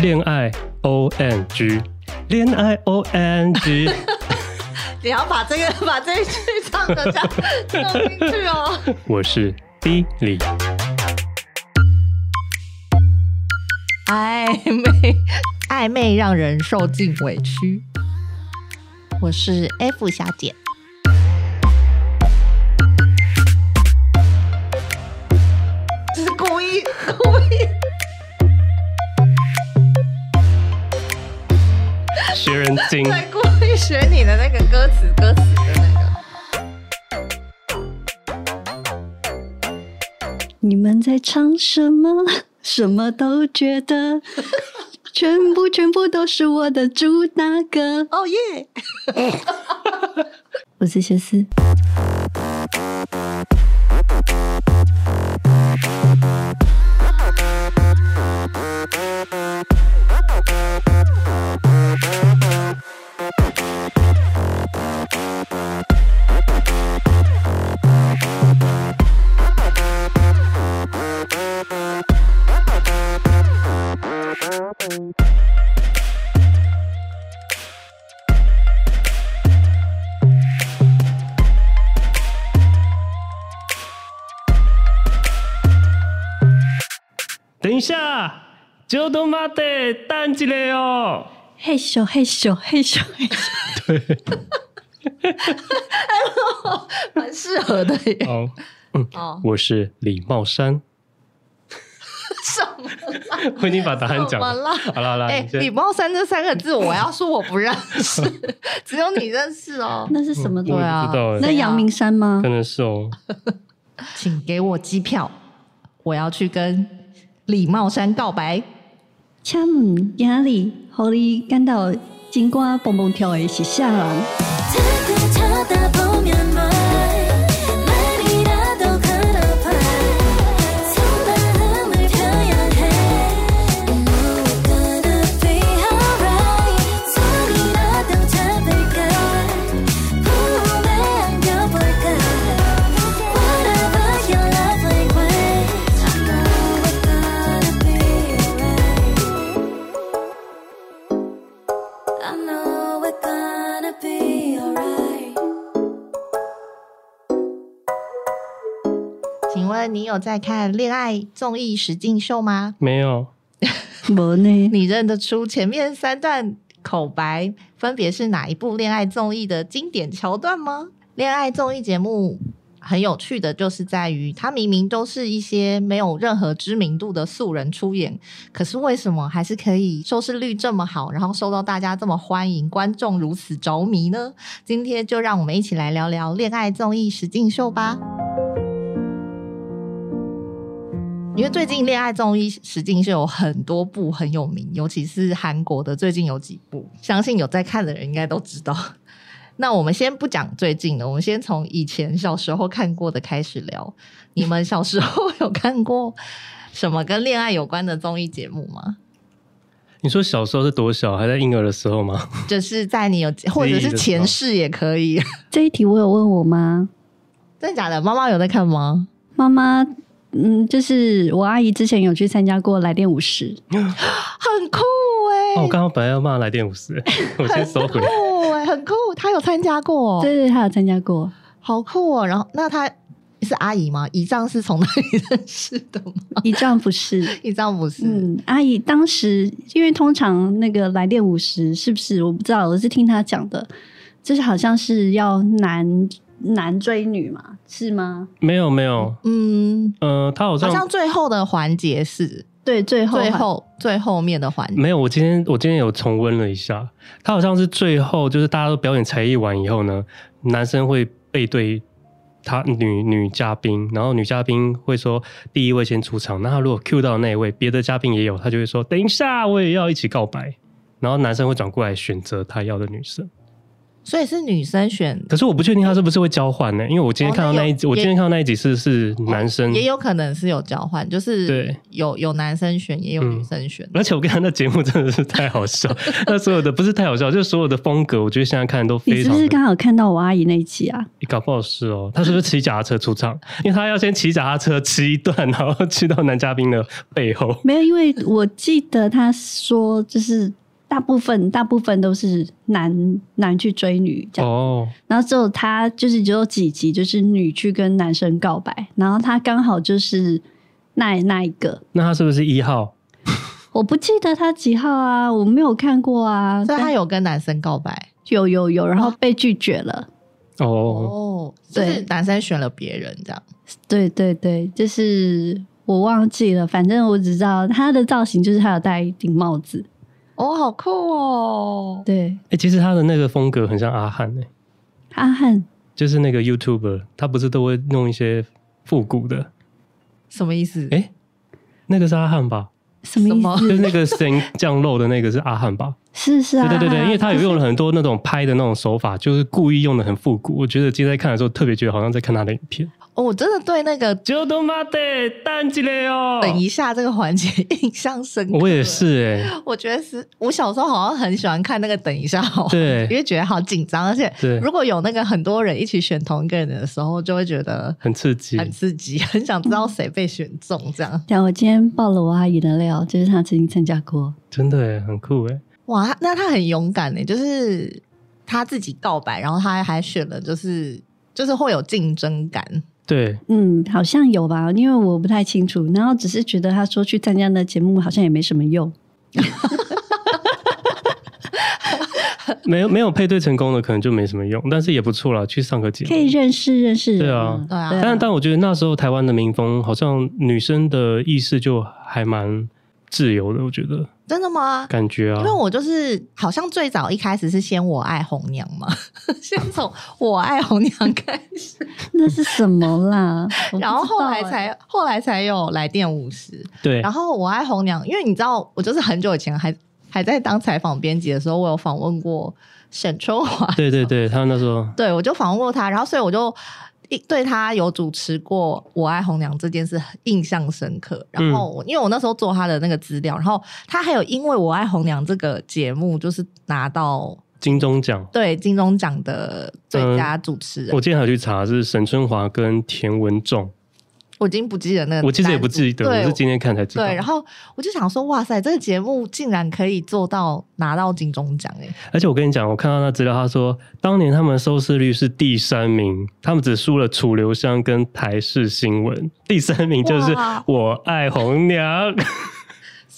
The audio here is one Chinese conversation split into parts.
恋爱 O N G，恋爱 O N G。你要把这个 把这一句唱的这样唱进去哦。我是 Billy。暧昧暧昧让人受尽委屈。我是 F 小姐。这是故意故意学人精。在故意学你的那个歌词歌词的那个。你们在唱什么？什么都觉得，全部全部都是我的主打歌。哦耶！我是谢思。下，就都妈的等一下哦。嘿咻嘿咻嘿咻嘿咻。对，蛮适合的耶。哦，嗯，哦，我是李茂山。什么？我已经把答案讲了。了好了好了，哎，李茂山这三个字，我要说我不认识，只有你认识哦。那是什么？对啊，那阳明山吗？可能是哦。请给我机票，我要去跟李茂山告白。请问今日，互你感到真歌蹦蹦跳的是啥人？有在看恋爱综艺实境秀吗？没有，没呢。你认得出前面三段口白分别是哪一部恋爱综艺的经典桥段吗？恋爱综艺节目很有趣的就是在于，它明明都是一些没有任何知名度的素人出演，可是为什么还是可以收视率这么好，然后受到大家这么欢迎，观众如此着迷呢？今天就让我们一起来聊聊恋爱综艺实境秀吧。因为最近恋爱综艺实境秀有很多部很有名，尤其是韩国的，最近有几部，相信有在看的人应该都知道。那我们先不讲最近的，我们先从以前小时候看过的开始聊。你们小时候 有看过什么跟恋爱有关的综艺节目吗？你说小时候是多小？还在婴儿的时候吗？就是在你有，或者是前世也可以。这一题我有问我妈，真的假的？妈妈有在看吗？妈妈。嗯，就是我阿姨之前有去参加过《来电五十》，很酷哎、欸！哦，我刚刚本来要骂《来电五十》，我先收回来。酷哎，很酷，她有参加过，对对，她有参加过，好酷哦。然后，那她是阿姨吗？姨丈是从哪里认识的吗？姨丈不是，姨丈不是。嗯，阿姨当时因为通常那个《来电五十》是不是？我不知道，我是听她讲的，就是好像是要男。男追女嘛，是吗？没有没有，嗯呃，他好像好像最后的环节是对最后最后最后面的环节。没有，我今天我今天有重温了一下，他好像是最后就是大家都表演才艺完以后呢，男生会背对他女女嘉宾，然后女嘉宾会说第一位先出场，那他如果 cue 到那一位，别的嘉宾也有，他就会说等一下我也要一起告白，然后男生会转过来选择他要的女生。所以是女生选，可是我不确定他是不是会交换呢？因为我今天看到那一集，哦、我今天看到那一集是是男生，也有可能是有交换，就是对，有有男生选，也有女生选。嗯、而且我跟他那节目真的是太好笑，那所有的不是太好笑，就是所有的风格，我觉得现在看都非常。你是不是刚好看到我阿姨那一集啊？你搞不好是哦，他是不是骑脚踏车出场？因为他要先骑脚踏车骑一段，然后去到男嘉宾的背后。没有，因为我记得他说就是。大部分大部分都是男男去追女这样，oh. 然后只有他就是只有几集就是女去跟男生告白，然后他刚好就是那那一个。那他是不是一号？我不记得他几号啊，我没有看过啊。所以他有跟男生告白？有有有，然后被拒绝了。哦哦，就是男生选了别人这样。对对对，就是我忘记了，反正我只知道他的造型就是他有戴一顶帽子。哦，好酷哦！对，哎、欸，其实他的那个风格很像阿汉哎、欸，阿汉就是那个 YouTuber，他不是都会弄一些复古的？什么意思？哎、欸，那个是阿汉吧？什么意思？就是那个神降肉的那个是阿汉吧？是是啊，对对对对，因为他有用了很多那种拍的那种手法，就是故意用的很复古。我觉得今天在看的时候，特别觉得好像在看他的影片。哦，我真的对那个就都妈的蛋起来哦！等一下，这个环节印象深刻。我也是哎、欸，我觉得是我小时候好像很喜欢看那个。等一下哦，对，因为觉得好紧张，而且对，如果有那个很多人一起选同一个人的时候，就会觉得很刺激，很刺激，很想知道谁被选中这样。对，我今天爆了我阿姨的料，就是她曾经参加过，真的哎，很酷哎。哇，那她很勇敢哎，就是她自己告白，然后她还选了，就是就是会有竞争感。对，嗯，好像有吧，因为我不太清楚，然后只是觉得他说去参加那节目好像也没什么用，没有没有配对成功的可能就没什么用，但是也不错啦，去上个节目。可以认识认识人，对啊，对啊，但但我觉得那时候台湾的民风好像女生的意识就还蛮自由的，我觉得。真的吗？感觉啊，因为我就是好像最早一开始是先我爱红娘嘛，先从我爱红娘开始，那是什么啦？然后后来才后来才有来电五十，对。然后我爱红娘，因为你知道，我就是很久以前还还在当采访编辑的时候，我有访问过沈春华，对对对，他那时候，对我就访问过他，然后所以我就。对他有主持过《我爱红娘》这件事印象深刻，然后因为我那时候做他的那个资料，然后他还有因为《我爱红娘》这个节目就是拿到金钟奖，对金钟奖的最佳主持人。我今天还去查是沈春华跟田文仲。我已经不记得那个，我其实也不记得，我是今天看才知道。对，然后我就想说，哇塞，这个节目竟然可以做到拿到金钟奖哎！而且我跟你讲，我看到那资料，他说当年他们收视率是第三名，他们只输了楚留香跟台视新闻，第三名就是我爱红娘。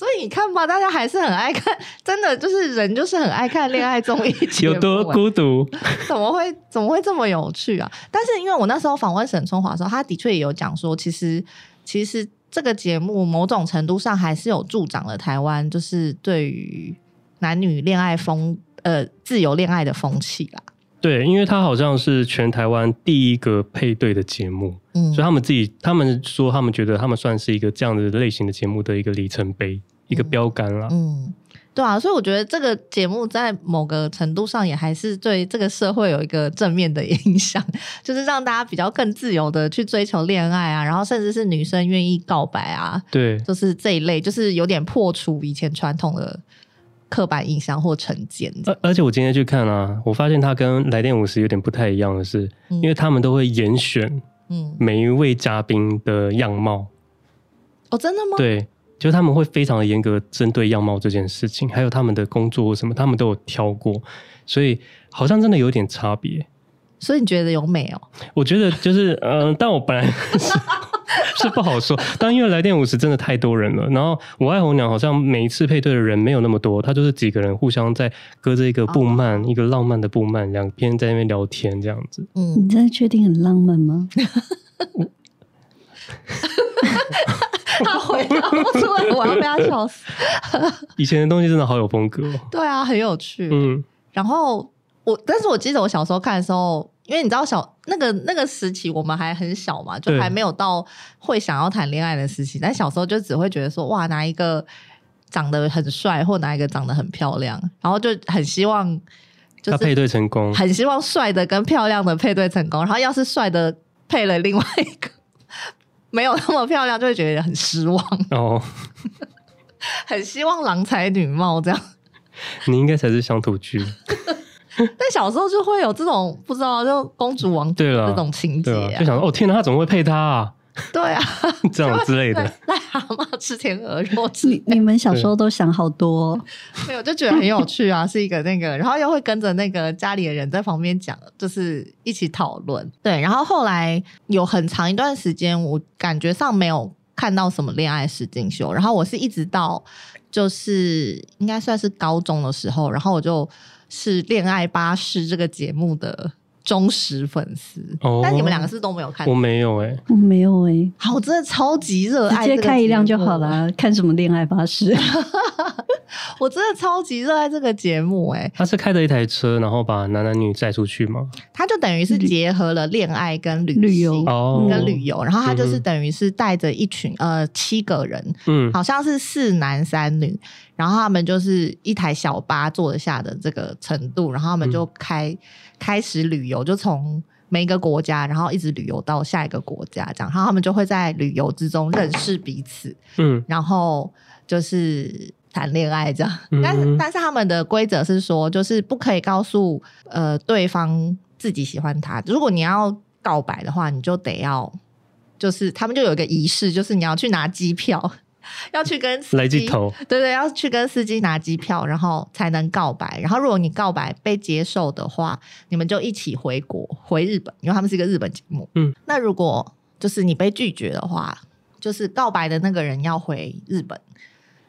所以你看吧，大家还是很爱看，真的就是人就是很爱看恋爱综艺节目，有多孤独？怎么会怎么会这么有趣啊？但是因为我那时候访问沈春华的时候，他的确也有讲说，其实其实这个节目某种程度上还是有助长了台湾就是对于男女恋爱风呃自由恋爱的风气啦。对，因为他好像是全台湾第一个配对的节目，嗯，所以他们自己他们说他们觉得他们算是一个这样的类型的节目的一个里程碑。一个标杆了，嗯，对啊，所以我觉得这个节目在某个程度上也还是对这个社会有一个正面的影响，就是让大家比较更自由的去追求恋爱啊，然后甚至是女生愿意告白啊，对，就是这一类，就是有点破除以前传统的刻板印象或成见。而而且我今天去看啊，我发现他跟来电五十有点不太一样的是，嗯、因为他们都会严选，嗯，每一位嘉宾的样貌。哦，真的吗？对。就是他们会非常的严格针对样貌这件事情，还有他们的工作什么，他们都有挑过，所以好像真的有点差别。所以你觉得有美哦？我觉得就是，嗯、呃，但我本来是，是不好说，但因为来电五十真的太多人了，然后我爱红娘好像每一次配对的人没有那么多，他就是几个人互相在隔着一个布幔，哦、一个浪漫的布幔，两边在那边聊天这样子。嗯，你真的确定很浪漫吗？他回答不出来，我要被他笑死。以前的东西真的好有风格哦。对啊，很有趣。嗯，然后我，但是我记得我小时候看的时候，因为你知道小那个那个时期我们还很小嘛，就还没有到会想要谈恋爱的时期。但小时候就只会觉得说，哇，哪一个长得很帅，或哪一个长得很漂亮，然后就很希望他配对成功，很希望帅的跟漂亮的配对成功，然后要是帅的配了另外一个没有那么漂亮，就会觉得很失望 哦。很希望郎才女貌这样，你应该才是乡土剧。但小时候就会有这种不知道就公主王子这种情节、啊啊，就想说哦天哪，他怎么会配他啊？对啊，这种之类的。癞蛤蟆吃天鹅肉，你你们小时候都想好多、哦，没有就觉得很有趣啊，是一个那个，然后又会跟着那个家里的人在旁边讲，就是一起讨论。对，然后后来有很长一段时间，我感觉上没有看到什么恋爱实境秀，然后我是一直到就是应该算是高中的时候，然后我就是《恋爱巴士》这个节目的。忠实粉丝，哦、但你们两个是，都没有看，我没有哎、欸，我没有哎、欸，好，我真的超级热爱，直接开一辆就好了。看什么恋爱巴士？我真的超级热爱这个节目哎、欸。他是开着一台车，然后把男男女载出去吗？他就等于是结合了恋爱跟旅旅游哦，跟旅游，然后他就是等于是带着一群呃七个人，嗯，好像是四男三女，然后他们就是一台小巴坐得下的这个程度，然后他们就开。嗯开始旅游，就从每一个国家，然后一直旅游到下一个国家，这样，然后他们就会在旅游之中认识彼此，嗯，然后就是谈恋爱这样。嗯、但是，但是他们的规则是说，就是不可以告诉呃对方自己喜欢他。如果你要告白的话，你就得要，就是他们就有一个仪式，就是你要去拿机票。要去跟司机，对对，要去跟司机拿机票，然后才能告白。然后如果你告白被接受的话，你们就一起回国回日本，因为他们是一个日本节目。嗯，那如果就是你被拒绝的话，就是告白的那个人要回日本，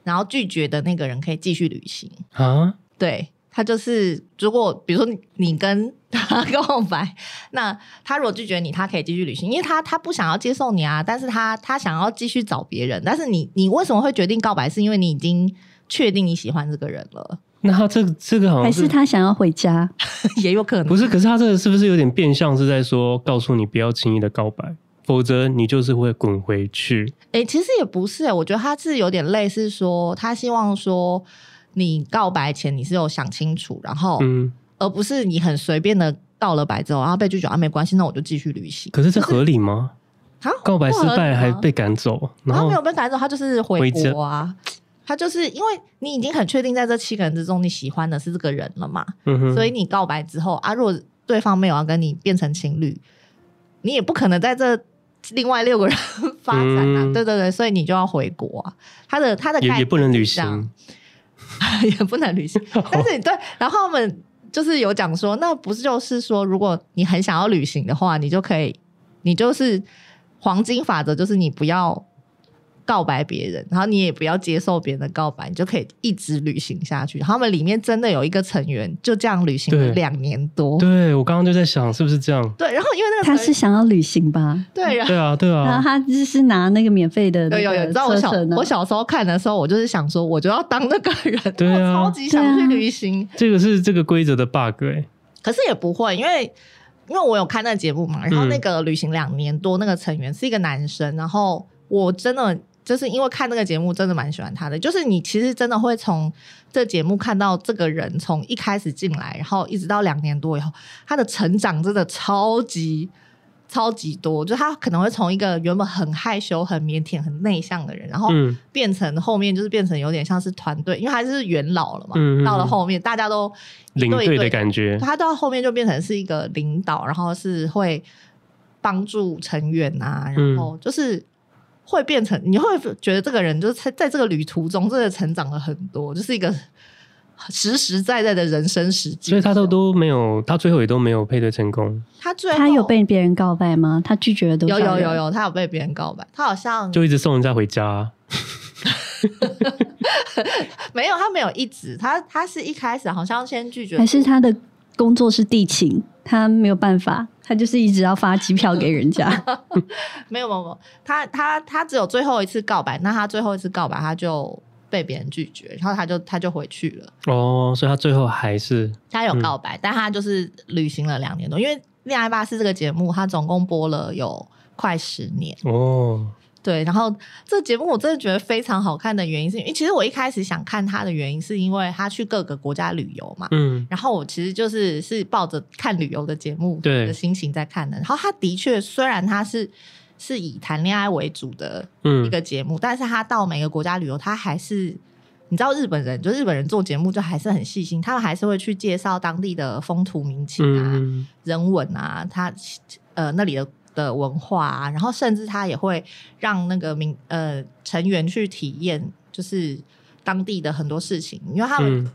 然后拒绝的那个人可以继续旅行啊？对。他就是，如果比如说你跟他 告白，那他如果拒绝你，他可以继续旅行，因为他他不想要接受你啊，但是他他想要继续找别人。但是你你为什么会决定告白？是因为你已经确定你喜欢这个人了。那他这个这个好像是还是他想要回家，也有可能不是。可是他这个是不是有点变相是在说，告诉你不要轻易的告白，否则你就是会滚回去。哎、欸，其实也不是、欸，我觉得他是有点类似说，他希望说。你告白前你是有想清楚，然后，嗯，而不是你很随便的告了白之后，然后被拒绝啊，没关系，那我就继续旅行。可是这合理吗？啊，告白失败还被赶走，然后没有被赶走，他就是回国啊。他就是因为你已经很确定在这七个人之中你喜欢的是这个人了嘛，嗯，所以你告白之后啊，如果对方没有要跟你变成情侣，你也不可能在这另外六个人发展啊，嗯、对对对，所以你就要回国啊。他的他的也不能旅行。也不能旅行，但是你对，然后我们就是有讲说，那不是就是说，如果你很想要旅行的话，你就可以，你就是黄金法则，就是你不要。告白别人，然后你也不要接受别人的告白，你就可以一直旅行下去。他们里面真的有一个成员就这样旅行了两年多。对，对我刚刚就在想是不是这样？对，然后因为那个他是想要旅行吧？对，然后 对啊，对啊。然后他就是拿那个免费的，有有有。你知道我小我小时候看的时候，我就是想说，我就要当那个人，对啊，我超级想去旅行。这个是这个规则的 bug 哎。可是也不会，因为因为我有看那个节目嘛，然后那个旅行两年多那个成员是一个男生，然后我真的。就是因为看那个节目，真的蛮喜欢他的。就是你其实真的会从这节目看到这个人从一开始进来，然后一直到两年多以后，他的成长真的超级超级多。就他可能会从一个原本很害羞、很腼腆、很内向的人，然后变成后面就是变成有点像是团队，因为他是元老了嘛。嗯嗯到了后面，大家都领队的感觉，他到后面就变成是一个领导，然后是会帮助成员啊，然后就是。会变成你会觉得这个人就是在在这个旅途中真的成长了很多，就是一个实实在在的人生实际。所以他都都没有，他最后也都没有配对成功。他最后他有被别人告白吗？他拒绝了多少人？有有有有，他有被别人告白。他好像就一直送人家回家。没有，他没有一直，他他是一开始好像先拒绝，还是他的工作是地勤，他没有办法。他就是一直要发机票给人家，没有没有没有，他他他只有最后一次告白，那他最后一次告白他就被别人拒绝，然后他就他就回去了。哦，所以他最后还是他有告白，嗯、但他就是旅行了两年多，因为《恋爱巴士》这个节目，他总共播了有快十年。哦，对，然后这节目我真的觉得非常好看的原因是因为其实我一开始想看他的原因是因为他去各个国家旅游嘛，嗯，然后我其实就是是抱着看旅游的节目的心情在看的。然后他的确虽然他是是以谈恋爱为主的一个节目，嗯，但是他到每个国家旅游，他还是。你知道日本人，就日本人做节目就还是很细心，他们还是会去介绍当地的风土民情啊、嗯、人文啊，他呃那里的的文化啊，然后甚至他也会让那个民呃成员去体验，就是当地的很多事情，因为他们、嗯、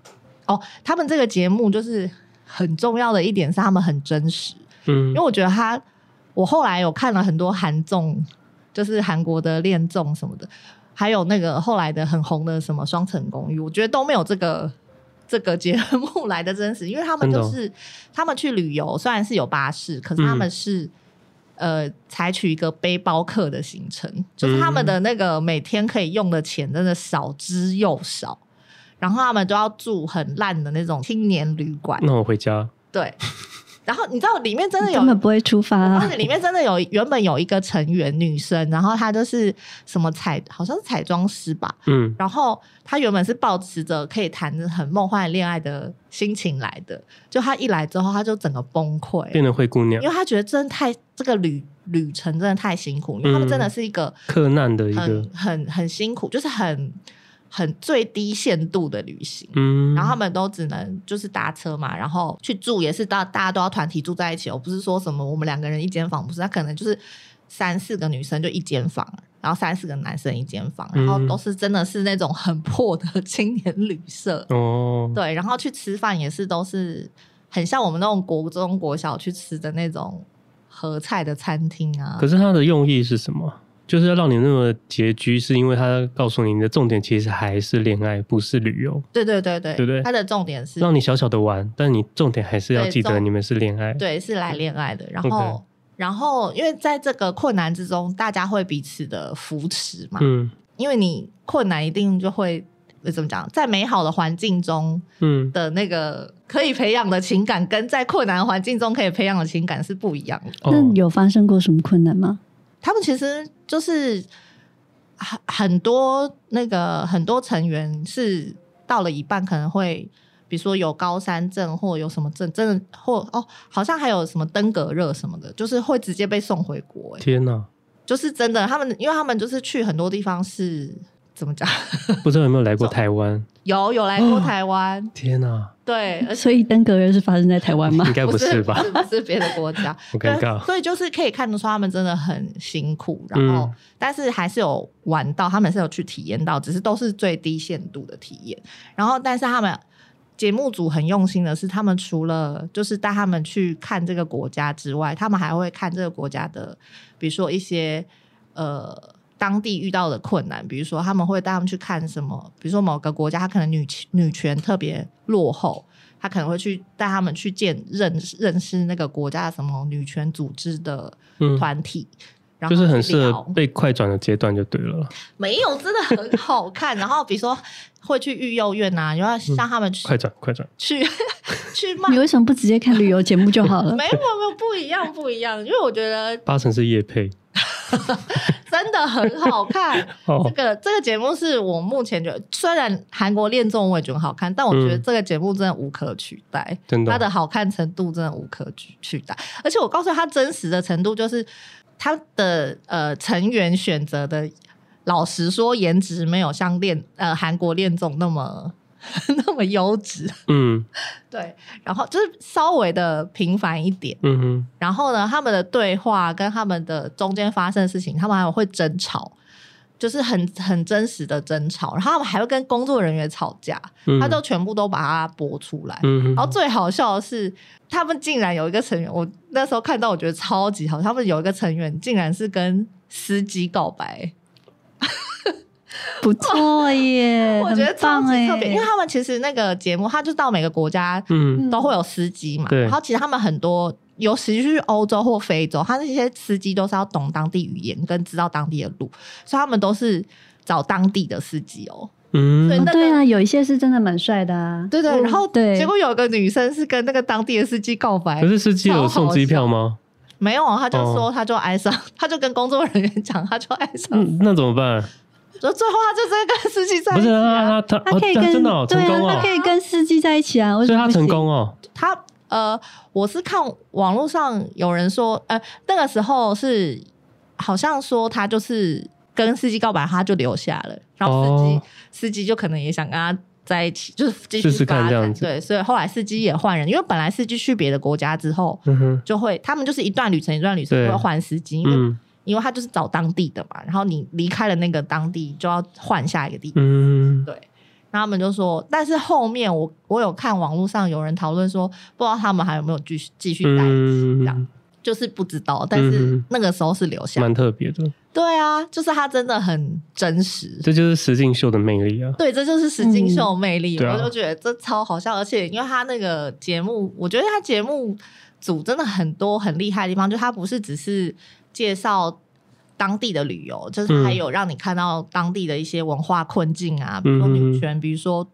哦，他们这个节目就是很重要的一点是他们很真实，嗯，因为我觉得他，我后来有看了很多韩综，就是韩国的恋综什么的。还有那个后来的很红的什么《双层公寓》，我觉得都没有这个这个节目来的真实，因为他们就是他们去旅游，虽然是有巴士，可是他们是、嗯、呃采取一个背包客的行程，就是他们的那个每天可以用的钱真的少之又少，然后他们都要住很烂的那种青年旅馆。那我回家。对。然后你知道里面真的有根本不会出发，而且里面真的有原本有一个成员女生，然后她就是什么彩，好像是彩妆师吧，嗯，然后她原本是抱持着可以谈着很梦幻恋爱的心情来的，就她一来之后，她就整个崩溃，变成灰姑娘，因为她觉得真的太这个旅旅程真的太辛苦，因为他们真的是一个克难的一个很很很辛苦，就是很。很最低限度的旅行，嗯，然后他们都只能就是搭车嘛，然后去住也是大大家都要团体住在一起，我不是说什么我们两个人一间房，不是，他可能就是三四个女生就一间房，然后三四个男生一间房，然后都是真的是那种很破的青年旅社哦，对，然后去吃饭也是都是很像我们那种国中国小去吃的那种合菜的餐厅啊。可是它的用意是什么？就是要让你那么拮据，是因为他告诉你，你的重点其实还是恋爱，不是旅游。对对对对，对对？他的重点是让你小小的玩，但你重点还是要记得你们是恋爱。对，是来恋爱的。然后，okay. 然后，因为在这个困难之中，大家会彼此的扶持嘛。嗯。因为你困难一定就会怎么讲，在美好的环境中，嗯的那个可以培养的情感，跟在困难环境中可以培养的情感是不一样的。那有发生过什么困难吗？他们其实就是很很多那个很多成员是到了一半可能会，比如说有高山症或有什么症，真的或哦，好像还有什么登革热什么的，就是会直接被送回国。天哪！就是真的，他们因为他们就是去很多地方是。怎么讲？不知道有没有来过台湾？有有来过台湾。哦。天哪！对，所以登革热是发生在台湾吗？应该不是吧？不是别的国家。好尴尬。所以就是可以看得出他们真的很辛苦，然后、嗯、但是还是有玩到，他们是有去体验到，只是都是最低限度的体验。然后，但是他们节目组很用心的是，他们除了就是带他们去看这个国家之外，他们还会看这个国家的，比如说一些呃。当地遇到的困难，比如说他们会带他们去看什么，比如说某个国家，他可能女女权特别落后，他可能会去带他们去见认识认识那个国家的什么女权组织的团体，嗯、就是很适合被快转的阶段就对了。没有，真的很好看。然后比如说会去育幼院啊，然后让他们去、嗯、快转快转去 去骂。你为什么不直接看旅游节目就好了？没有没有不一样不一样，因为我觉得八成是业配。真的很好看，这个这个节目是我目前觉得，虽然韩国恋综我也觉得好看，但我觉得这个节目真的无可取代，真的，它的好看程度真的无可取取代。而且我告诉他，真实的程度就是他的呃成员选择的，老实说，颜值没有像恋呃韩国恋综那么。那么优质，嗯，对，然后就是稍微的平凡一点，嗯哼，然后呢，他们的对话跟他们的中间发生的事情，他们还会争吵，就是很很真实的争吵，然后他们还会跟工作人员吵架，嗯、他就全部都把它播出来，嗯，然后最好笑的是，他们竟然有一个成员，我那时候看到我觉得超级好，他们有一个成员竟然是跟司机告白。不错耶，我觉得超级特别，因为他们其实那个节目，他就到每个国家，嗯，都会有司机嘛，然后其实他们很多，尤其是欧洲或非洲，他那些司机都是要懂当地语言跟知道当地的路，所以他们都是找当地的司机哦。嗯，对啊，有一些是真的蛮帅的啊。对对，然后对，结果有个女生是跟那个当地的司机告白，可是司机有送机票吗？没有啊，他就说他就爱上，哦、他就跟工作人员讲，他就爱上。嗯，那怎么办？说最后他就在跟司机在一起、啊。不是啊，他他他可以跟、哦、真的、哦、成功哦，他可以跟司机在一起啊。所以他成功哦。他呃，我是看网络上有人说，呃，那个时候是好像说他就是跟司机告白，他就留下了，然后司机、哦、司机就可能也想跟他。在一起 就是继续发展，对，所以后来司机也换人，因为本来司机去别的国家之后，嗯，就会他们就是一段旅程一段旅程会换司机，因为、嗯、因为他就是找当地的嘛，然后你离开了那个当地就要换下一个地方，嗯，对，然后他们就说，但是后面我我有看网络上有人讨论说，不知道他们还有没有继续继续在一起这样。嗯就是不知道，但是那个时候是留下，蛮特别的。对啊，就是他真的很真实，这就是实境秀的魅力啊！对，这就是实境秀的魅力，嗯、我就觉得这超好笑。而且因为他那个节目，我觉得他节目组真的很多很厉害的地方，就他不是只是介绍当地的旅游，就是还有让你看到当地的一些文化困境啊，比如说女权，比如说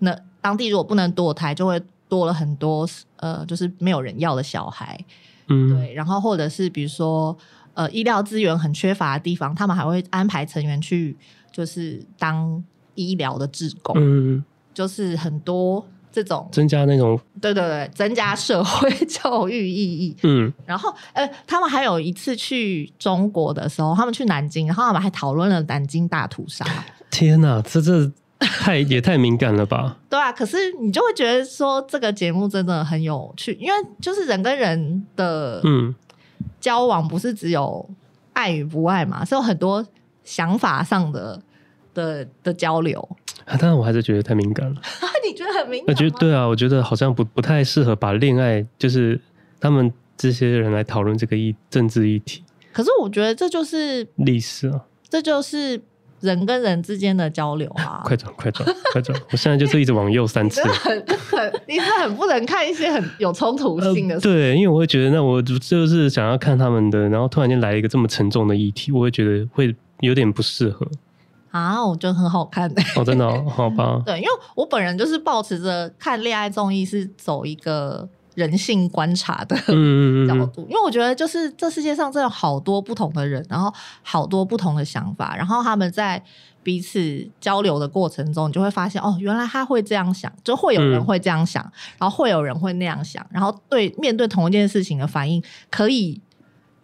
那当地如果不能堕胎，就会多了很多呃，就是没有人要的小孩。嗯，对，然后或者是比如说，呃，医疗资源很缺乏的地方，他们还会安排成员去，就是当医疗的志工，嗯，就是很多这种增加那种，对对对，增加社会教育意义，嗯，然后，呃，他们还有一次去中国的时候，他们去南京，然后他们还讨论了南京大屠杀。天哪，这这。太 也太敏感了吧？对啊，可是你就会觉得说这个节目真的很有趣，因为就是人跟人的嗯交往不是只有爱与不爱嘛，是有很多想法上的的的交流。啊，当然我还是觉得太敏感了。你觉得很敏感？我觉得对啊，我觉得好像不不太适合把恋爱就是他们这些人来讨论这个议政治议题。可是我觉得这就是历史啊，这就是。人跟人之间的交流啊！快转快转快转！我现在就是一直往右三次。你很很，你是很不能看一些很有冲突性的、呃。对，因为我会觉得，那我就是想要看他们的，然后突然间来一个这么沉重的议题，我会觉得会有点不适合。啊，我觉得很好看的、欸。哦，真的、哦？好吧。对，因为我本人就是保持着看恋爱综艺是走一个。人性观察的角度，嗯嗯嗯，因为我觉得就是这世界上真的有好多不同的人，然后好多不同的想法，然后他们在彼此交流的过程中，你就会发现哦，原来他会这样想，就会有人会这样想，嗯、然后会有人会那样想，然后对面对同一件事情的反应可以。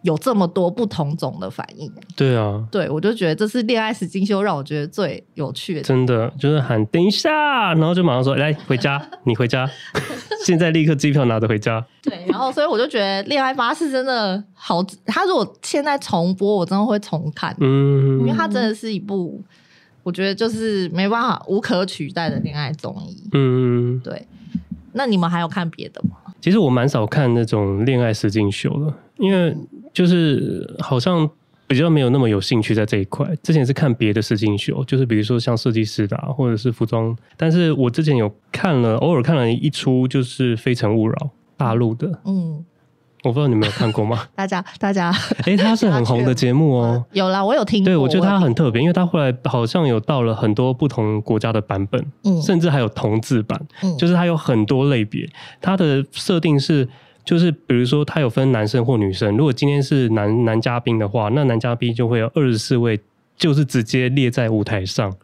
有这么多不同种的反应，对啊，对我就觉得这是恋爱实境秀让我觉得最有趣的。真的就是喊等一下，然后就马上说来回家，你回家，现在立刻机票拿着回家。对，然后所以我就觉得恋爱巴士真的好，他如果现在重播，我真的会重看，嗯，因为它真的是一部我觉得就是没办法无可取代的恋爱综艺。嗯，对。那你们还有看别的吗？其实我蛮少看那种恋爱实境秀的，因为。就是好像比较没有那么有兴趣在这一块。之前是看别的实境秀，就是比如说像设计师的、啊，或者是服装。但是我之前有看了，偶尔看了一出，就是《非诚勿扰》大陆的。嗯，我不知道你们有看过吗？大家，大家，哎、欸，它是很红的节目哦。有啦，我有听过。对，我觉得它很特别，因为它后来好像有到了很多不同国家的版本，嗯，甚至还有同字版，嗯，就是它有很多类别。它的设定是。就是比如说，他有分男生或女生。如果今天是男男嘉宾的话，那男嘉宾就会有二十四位，就是直接列在舞台上。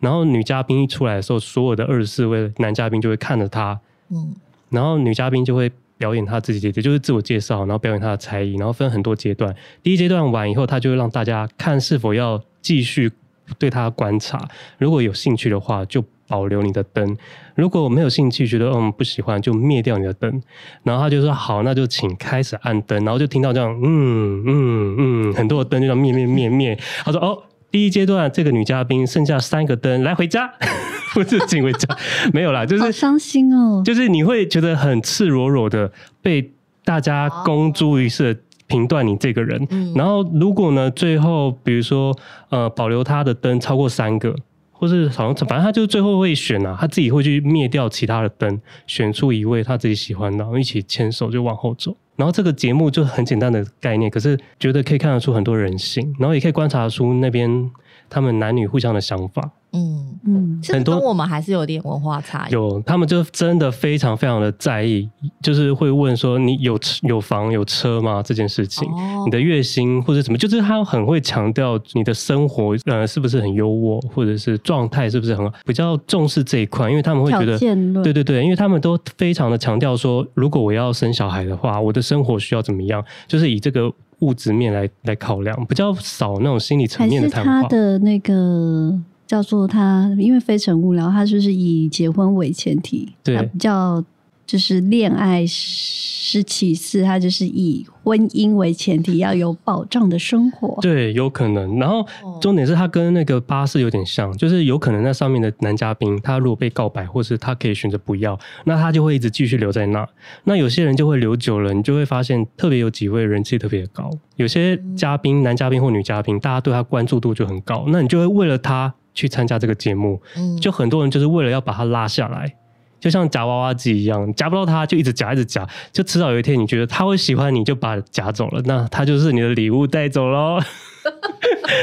然后女嘉宾一出来的时候，所有的二十四位男嘉宾就会看着他，嗯，然后女嘉宾就会表演他自己，也就是自我介绍，然后表演她的才艺，然后分很多阶段。第一阶段完以后，他就会让大家看是否要继续对他观察，如果有兴趣的话，就。保留你的灯，如果我没有兴趣，觉得嗯不喜欢，就灭掉你的灯。然后他就说好，那就请开始按灯。然后就听到这样，嗯嗯嗯，很多的灯就这样灭灭灭灭。他说哦，第一阶段这个女嘉宾剩下三个灯，来回家，不是请回家，没有啦，就是好伤心哦，就是你会觉得很赤裸裸的被大家公诸于世评断你这个人。嗯、然后如果呢，最后比如说呃保留他的灯超过三个。或是好像反正他就最后会选啊，他自己会去灭掉其他的灯，选出一位他自己喜欢的，然后一起牵手就往后走。然后这个节目就很简单的概念，可是觉得可以看得出很多人性，然后也可以观察出那边他们男女互相的想法。嗯嗯，很多我们还是有点文化差异。有，他们就真的非常非常的在意，就是会问说你有有房有车吗？这件事情，哦、你的月薪或者什么，就是他很会强调你的生活呃是不是很优渥，或者是状态是不是很好，比较重视这一块，因为他们会觉得，对对对，因为他们都非常的强调说，如果我要生小孩的话，我的生活需要怎么样，就是以这个物质面来来考量，比较少那种心理层面的谈话。他的那个。叫做他，因为非诚勿扰，他就是以结婚为前提，对，比较就是恋爱是其次，他就是以婚姻为前提，要有保障的生活。对，有可能。然后重点是他跟那个巴士有点像，就是有可能那上面的男嘉宾，他如果被告白，或是他可以选择不要，那他就会一直继续留在那。那有些人就会留久了，你就会发现特别有几位人气特别高，有些嘉宾，男嘉宾或女嘉宾，大家对他关注度就很高，那你就会为了他。去参加这个节目，嗯就很多人就是为了要把他拉下来，就像夹娃娃机一样，夹不到他就一直夹，一直夹，就迟早有一天你觉得他会喜欢你，就把他夹走了，那他就是你的礼物带走喽。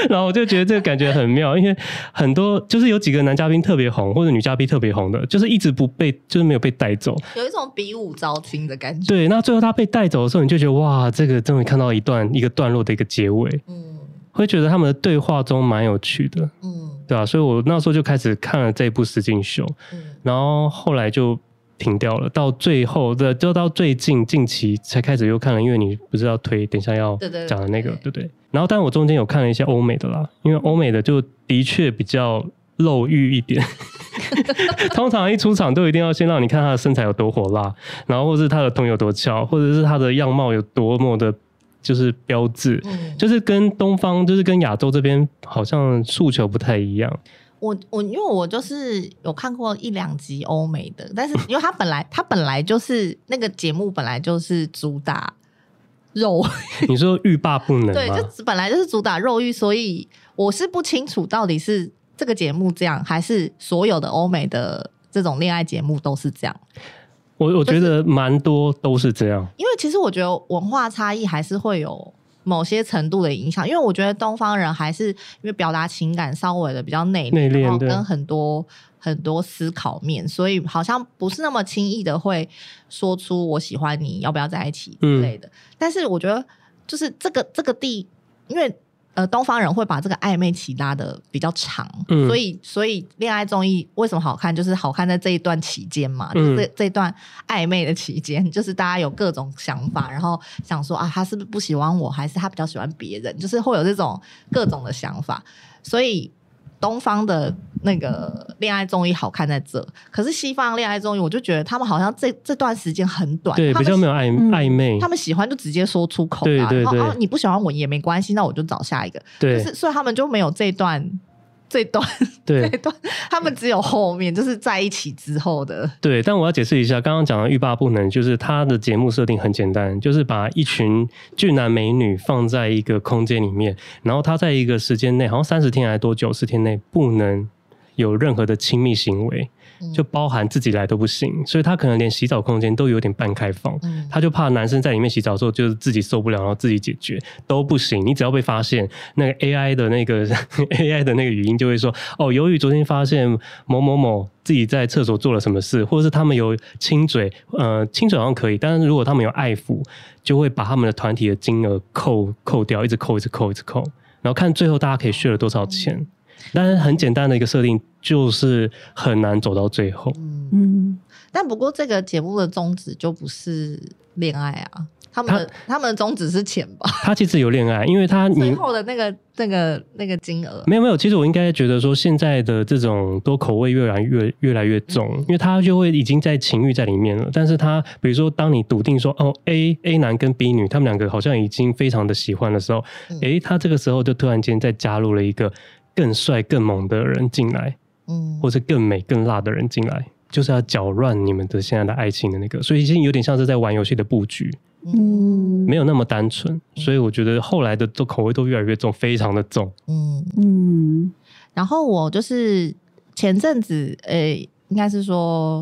然后我就觉得这个感觉很妙，因为很多就是有几个男嘉宾特别红，或者女嘉宾特别红的，就是一直不被，就是没有被带走，有一种比武招亲的感觉。对，那最后他被带走的时候，你就觉得哇，这个终于看到一段一个段落的一个结尾，嗯，会觉得他们的对话中蛮有趣的，嗯。对啊，所以我那时候就开始看了这部实境秀，嗯，然后后来就停掉了。到最后的，就到最近近期才开始又看了，因为你不是要推，等一下要讲的那个，对不对？然后，但我中间有看了一些欧美的啦，因为欧美的就的确比较露欲一点，通常一出场都一定要先让你看他的身材有多火辣，然后或是他的臀有多翘，或者是他的样貌有多么的。就是标志，嗯，就是跟东方，就是跟亚洲这边好像诉求不太一样。我我因为我就是有看过一两集欧美的，但是因为他本来他本来就是那个节目本来就是主打肉，你说欲罢不能，对，就本来就是主打肉欲，所以我是不清楚到底是这个节目这样，还是所有的欧美的这种恋爱节目都是这样。我我觉得蛮多都是这样，就是，因为其实我觉得文化差异还是会有某些程度的影响。因为我觉得东方人还是因为表达情感稍微的比较内敛，然后跟很多很多思考面，所以好像不是那么轻易的会说出我喜欢你，要不要在一起之类的。嗯、但是我觉得就是这个这个地，因为。呃，东方人会把这个暧昧期拉的比较长，嗯、所以所以恋爱综艺为什么好看？就是好看在这一段期间嘛，嗯、就是这这段暧昧的期间，就是大家有各种想法，然后想说啊，他是不是不喜欢我，还是他比较喜欢别人？就是会有这种各种的想法，所以。东方的那个恋爱综艺好看在这，可是西方恋爱综艺，我就觉得他们好像这这段时间很短，对，比较没有暧暧昧，他们喜欢就直接说出口，对对对，然后你不喜欢我也没关系，那我就找下一个，对，就是所以他们就没有这段。这段对这段，他们只有后面就是在一起之后的。对，但我要解释一下，刚刚讲的欲罢不能，就是他的节目设定很简单，就是把一群俊男美女放在一个空间里面，然后他在一个时间内，好像三十天还是多久，十天内不能有任何的亲密行为。就包含自己来都不行，所以他可能连洗澡空间都有点半开放，嗯、他就怕男生在里面洗澡的时候就是自己受不了，然后自己解决都不行。你只要被发现，那个 AI 的那个 AI 的那个语音就会说：“哦，由于昨天发现某某某自己在厕所做了什么事，或者是他们有亲嘴，呃，亲嘴好像可以，但是如果他们有爱抚，就会把他们的团体的金额扣扣掉，一直扣，一直扣，一直扣，然后看最后大家可以 share 了多少钱。嗯”但是很简单的一个设定，就是很难走到最后。嗯，但不过这个节目的宗旨就不是恋爱啊，他们的他，他们的宗旨是钱吧？他其实有恋爱，因为他最后的那个那个那个金额没有没有。其实我应该觉得说，现在的这种多口味越来越越来越重，嗯、因为他就会已经在情欲在里面了。但是他比如说，当你笃定说哦 A A 男跟 B 女他们两个好像已经非常的喜欢的时候，嗯、诶，他这个时候就突然间再加入了一个。更帅、更猛的人进来，嗯，或者更美、更辣的人进来，就是要搅乱你们的现在的爱情的那个，所以已经有点像是在玩游戏的布局，嗯，没有那么单纯，所以我觉得后来的都口味都越来越重，非常的重，嗯。嗯。然后我就是前阵子，呃、欸，应该是说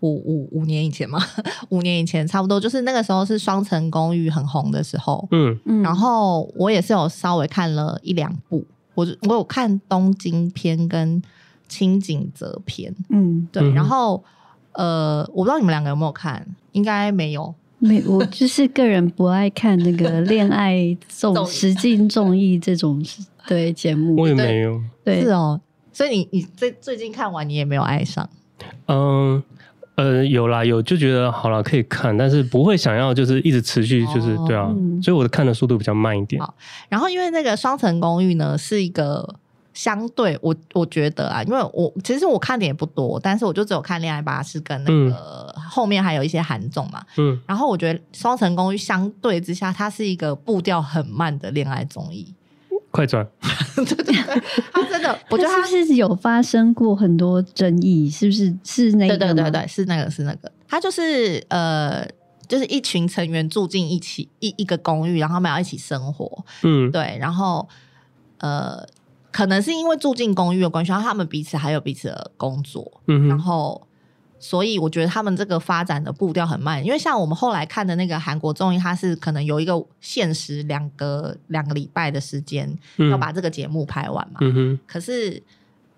五五五年以前嘛，五年以前差不多，就是那个时候是双层公寓很红的时候，嗯。嗯，然后我也是有稍微看了一两部。我我有看东京篇跟青井泽篇。嗯，对。然后呃，我不知道你们两个有没有看，应该没有。没，我就是个人不爱看那个恋爱综 实境综艺这种对节目。我也没有。对，是哦。所以你你最最近看完，你也没有爱上？嗯，呃，有啦，有就觉得好了，可以看，但是不会想要就是一直持续，就是、哦、对啊，嗯、所以我的看的速度比较慢一点。好，然后因为那个《双层公寓》呢，是一个相对我我觉得啊，因为我其实我看的也不多，但是我就只有看《恋爱巴士》跟那个、嗯、后面还有一些韩综嘛，嗯，然后我觉得《双层公寓》相对之下，它是一个步调很慢的恋爱综艺。快转，他真的，我觉得他是不是有发生过很多争议？是不是是那个？对对对对，是那个是那个。他就是呃，就是一群成员住进一起一一个公寓，然后他们要一起生活。嗯，对，然后呃，可能是因为住进公寓的关系，然后他们彼此还有彼此的工作。嗯，然后。所以我觉得他们这个发展的步调很慢，因为像我们后来看的那个韩国综艺，它是可能有一个限时两个两个礼拜的时间要把这个节目拍完嘛。可是，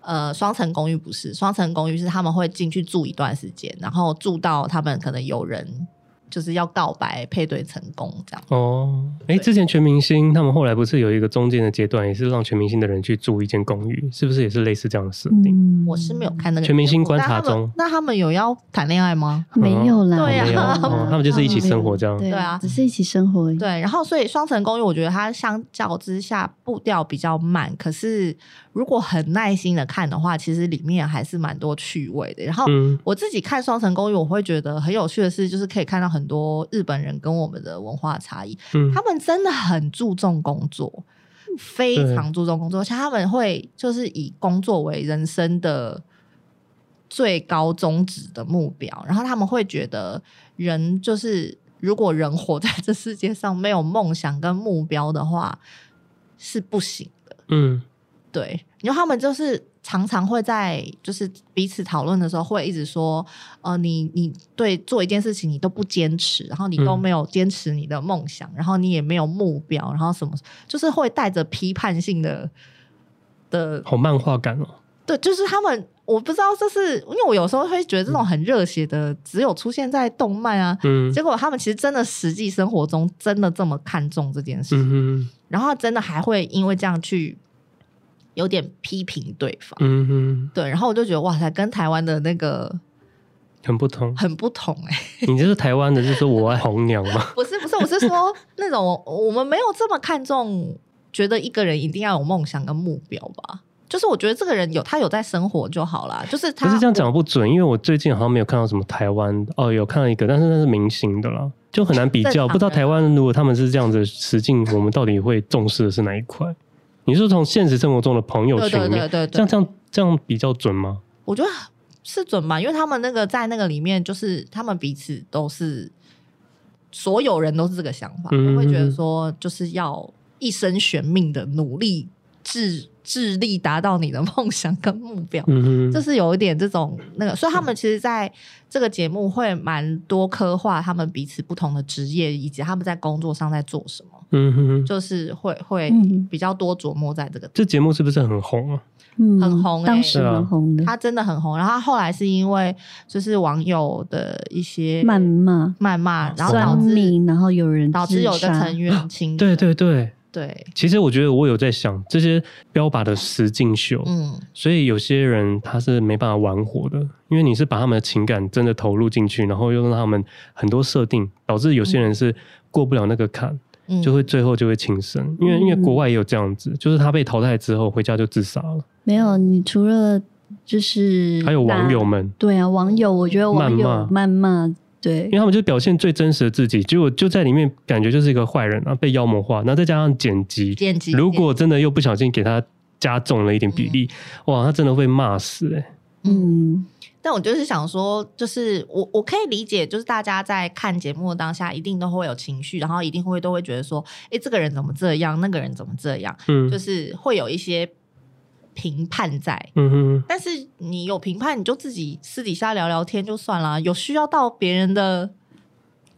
呃，双层公寓不是，双层公寓是他们会进去住一段时间，然后住到他们可能有人。就是要告白配对成功这样哦。哎、欸，之前全明星他们后来不是有一个中间的阶段，也是让全明星的人去住一间公寓，是不是也是类似这样的设定？嗯、我是没有看那个全明星观察中，那他，那他们有要谈恋爱吗？没有啦，对啊，他们就是一起生活这样，对啊，只是一起生活。对，然后所以双层公寓，我觉得它相较之下步调比较慢，可是。如果很耐心的看的话，其实里面还是蛮多趣味的。然后我自己看《双层公寓》，我会觉得很有趣的是，就是可以看到很多日本人跟我们的文化差异。嗯，他们真的很注重工作，非常注重工作，而且他们会就是以工作为人生的最高宗旨的目标。然后他们会觉得，人就是如果人活在这世界上没有梦想跟目标的话，是不行的。嗯。对，因为他们就是常常会在就是彼此讨论的时候，会一直说，呃，你你对做一件事情你都不坚持，然后你都没有坚持你的梦想，嗯、然后你也没有目标，然后什么，就是会带着批判性的的，好漫画感哦。对，就是他们，我不知道这是因为我有时候会觉得这种很热血的，只有出现在动漫啊，嗯，结果他们其实真的实际生活中真的这么看重这件事，嗯，然后真的还会因为这样去。有点批评对方，嗯哼，对，然后我就觉得哇塞，跟台湾的那个很不同，很不同哎、欸。你这是台湾的，就是我爱红娘吗？不是不是，我是说那种我们没有这么看重，觉得一个人一定要有梦想跟目标吧。就是我觉得这个人有他有在生活就好啦。就是他，不是这样讲不准，因为我最近好像没有看到什么台湾哦，有看到一个，但是那是明星的啦，就很难比较。不知道台湾如果他们是这样子实境，我们到底会重视的是哪一块？你是从现实生活中的朋友圈里面，对对对对，这样这样这样比较准吗？我觉得是准吧，因为他们那个在那个里面，就是他们彼此都是所有人都是这个想法，会觉得说就是要一生悬命的努力致致力达到你的梦想跟目标，嗯，就是有一点这种那个，所以他们其实在这个节目会蛮多刻画他们彼此不同的职业，以及他们在工作上在做什么。嗯哼，就是会会比较多琢磨在这个。这节目是不是很红啊？嗯，很红、欸，当时很红的。他真的很红，然后他后来是因为就是网友的一些谩骂、谩骂，然后导致然后有人导致有的成员。对对对对。其实我觉得我有在想这些标靶的实境秀，嗯，所以有些人他是没办法玩火的，因为你是把他们的情感真的投入进去，然后又让他们很多设定，导致有些人是过不了那个坎。嗯就会最后就会轻生，因为因为国外也有这样子，就是他被淘汰之后回家就自杀了。没有，你除了就是还有网友们，对啊，网友我觉得网友谩骂，对，因为他们就表现最真实的自己，结果就在里面感觉就是一个坏人啊，被妖魔化，然后再加上剪辑，剪辑，如果真的又不小心给他加重了一点比例，哇，他真的会骂死哎，嗯。但我就是想说，就是我我可以理解，就是大家在看节目的当下，一定都会有情绪，然后一定会都会觉得说，哎、欸，这个人怎么这样，那个人怎么这样，嗯，就是会有一些评判在，嗯哼。但是你有评判，你就自己私底下聊聊天就算了，有需要到别人的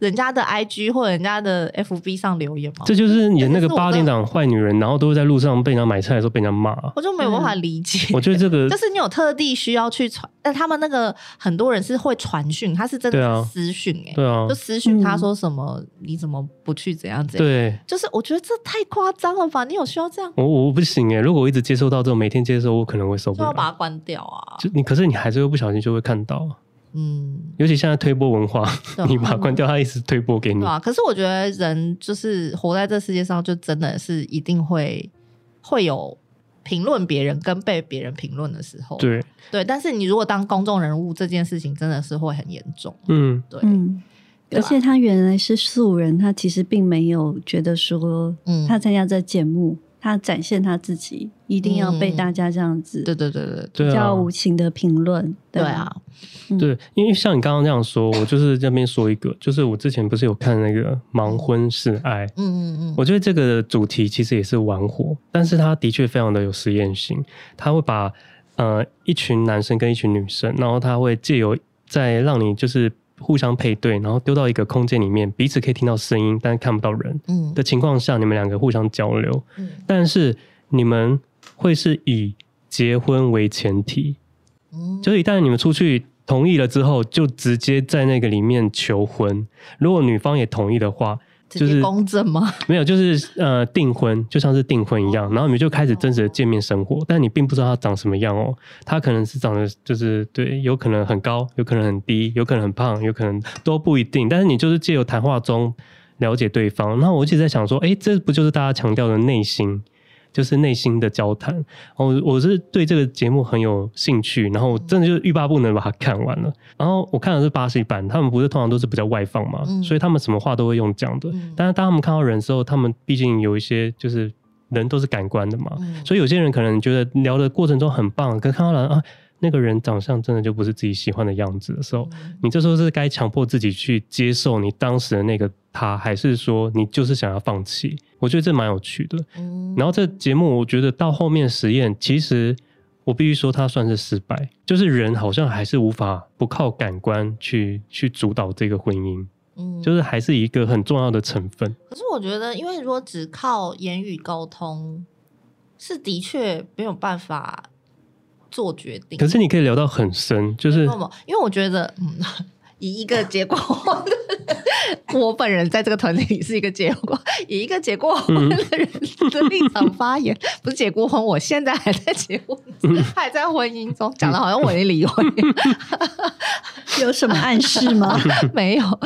人家的 IG 或人家的 FB 上留言吗？这就是演那个八点档坏女人，然后都会在路上被人家买菜的时候被人家骂。我就没有办法理解。我觉得这个 就是你有特地需要去传，但他们那个很多人是会传讯，他是真的私讯哎、欸，对啊，就私讯他说什么、嗯，你怎么不去怎样怎样？对，就是我觉得这太夸张了吧？你有需要这样？我我不行哎、欸，如果我一直接收到这种每天接收，我可能会受不了，就要把它关掉啊。就你可是你还是会不小心就会看到。嗯，尤其现在推波文化，你把它关掉，它一直推波给你。对啊，可是我觉得人就是活在这世界上，就真的是一定会会有评论别人跟被别人评论的时候。对对，但是你如果当公众人物，这件事情真的是会很严重。嗯，对。嗯，而且他原来是素人，他其实并没有觉得说，嗯，他参加这节目。他展现他自己，一定要被大家这样子，对对对对，比较无情的评论，对啊，对，因为像你刚刚这样说，我就是这边说一个，就是我之前不是有看那个盲婚试爱，嗯嗯嗯，我觉得这个主题其实也是玩火，但是他的确非常的有实验性，他会把呃一群男生跟一群女生，然后他会借由在让你就是。互相配对，然后丢到一个空间里面，彼此可以听到声音，但是看不到人。嗯，的情况下，你们两个互相交流。嗯，但是你们会是以结婚为前提。嗯，就是一旦你们出去同意了之后，就直接在那个里面求婚。如果女方也同意的话。就是公证吗？没有，就是呃订婚，就像是订婚一样，然后你们就开始真实的见面生活，但你并不知道他长什么样哦，他可能是长得就是对，有可能很高，有可能很低，有可能很胖，有可能都不一定，但是你就是借由谈话中了解对方，然后我一直在想说，哎，这不就是大家强调的内心？就是内心的交谈，我我是对这个节目很有兴趣，然后真的就欲罢不能把它看完了。然后我看的是巴西版，他们不是通常都是比较外放嘛，嗯、所以他们什么话都会用讲的。嗯、但是当他们看到人的时候，他们毕竟有一些就是人都是感官的嘛，嗯、所以有些人可能觉得聊的过程中很棒，可看到人啊。那个人长相真的就不是自己喜欢的样子的时候，你这时候是该强迫自己去接受你当时的那个他，还是说你就是想要放弃？我觉得这蛮有趣的。然后这节目我觉得到后面实验，其实我必须说它算是失败，就是人好像还是无法不靠感官去去主导这个婚姻，嗯，就是还是一个很重要的成分。可是我觉得，因为如果只靠言语沟通，是的确没有办法。做决定，可是你可以聊到很深，就是因为我觉得，嗯，以一个结过婚的，我本人在这个团体里是一个结过，以一个结过婚的人的立场发言，嗯、不是结过婚，我现在还在结婚，嗯、还在婚姻中，讲的好像我已经离婚，有什么暗示吗？没有，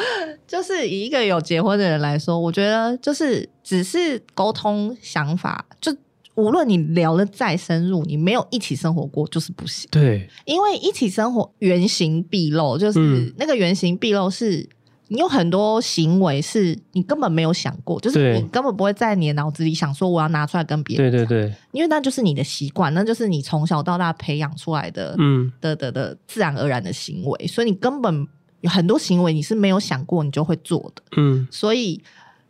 就是以一个有结婚的人来说，我觉得就是只是沟通想法就。无论你聊得再深入，你没有一起生活过就是不行。对，因为一起生活原形毕露，就是、嗯、那个原形毕露是你有很多行为是你根本没有想过，就是你根本不会在你的脑子里想说我要拿出来跟别人。对对对，因为那就是你的习惯，那就是你从小到大培养出来的，嗯，的的的自然而然的行为，所以你根本有很多行为你是没有想过你就会做的，嗯，所以。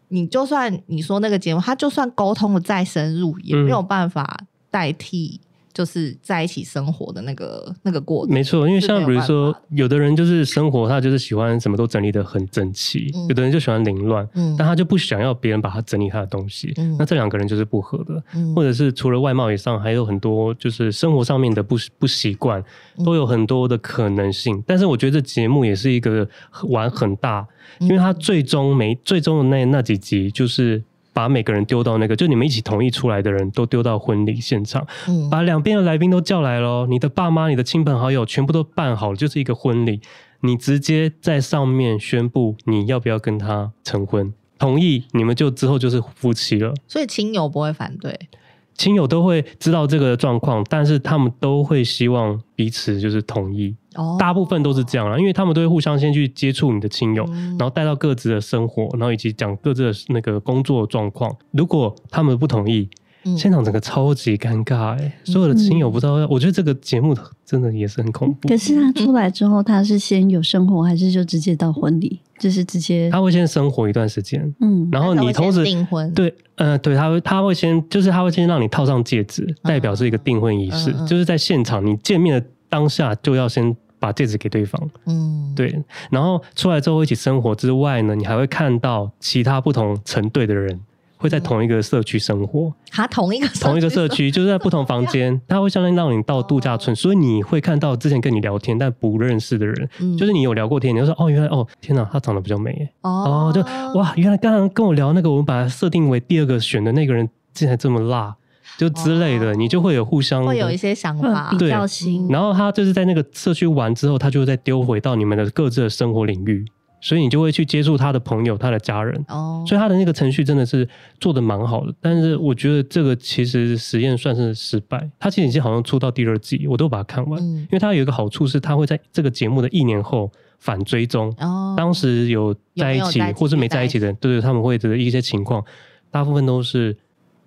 你就算你说那个节目，他就算沟通的再深入，也没有办法代替，就是在一起生活的那个那个过程。没错，因为像比如说，有的人就是生活，他就是喜欢什么都整理的很整齐，嗯，有的人就喜欢凌乱，嗯，但他就不想要别人把他整理他的东西。嗯，那这两个人就是不合的，嗯，或者是除了外貌以上，还有很多就是生活上面的不不习惯，都有很多的可能性。但是我觉得这节目也是一个玩很大。因为他最终没最终的那那几集，就是把每个人丢到那个，就你们一起同意出来的人都丢到婚礼现场，嗯，把两边的来宾都叫来咯，你的爸妈、你的亲朋好友全部都办好了，就是一个婚礼，你直接在上面宣布你要不要跟他成婚，同意你们就之后就是夫妻了，所以亲友不会反对。亲友都会知道这个状况，但是他们都会希望彼此就是同意。哦，大部分都是这样啦，因为他们都会互相先去接触你的亲友，嗯，然后带到各自的生活，然后以及讲各自的那个工作状况。如果他们不同意，现场整个超级尴尬哎、欸，所有的亲友不知道要，我觉得这个节目真的也是很恐怖。可是他出来之后，他是先有生活，还是就直接到婚礼？就是直接他会先生活一段时间，嗯，然后你同时订婚，对，嗯、呃，对，他会他会先就是他会先让你套上戒指，代表是一个订婚仪式，就是在现场你见面的当下就要先。把戒指给对方。嗯，对。然后出来之后一起生活之外呢，你还会看到其他不同成对的人。会在同一个社区生活，哈同一个 同一个社区，就是在不同房 间，他会相当于让你到度假村，所以你会看到之前跟你聊天但不认识的人，就是你有聊过天，你就说哦，原来哦，天哪，她长得比较美，哦，就哇，原来刚刚跟我聊那个，我们把它设定为第二个选的那个人，竟然这么辣，就之类的，你就会有互相会有一些想法，比较新。然后他就是在那个社区玩之后，他就会再丢回到你们的各自的生活领域。所以你就会去接触他的朋友、他的家人，哦，所以他的那个程序真的是做的蛮好的。但是我觉得这个其实实验算是失败。他其实已经好像出到第二季，我都把它看完。嗯，因为他有一个好处是，他会在这个节目的一年后反追踪，哦，当时有在一起或是没在一起的人，对对，他们会的一些情况，大部分都是，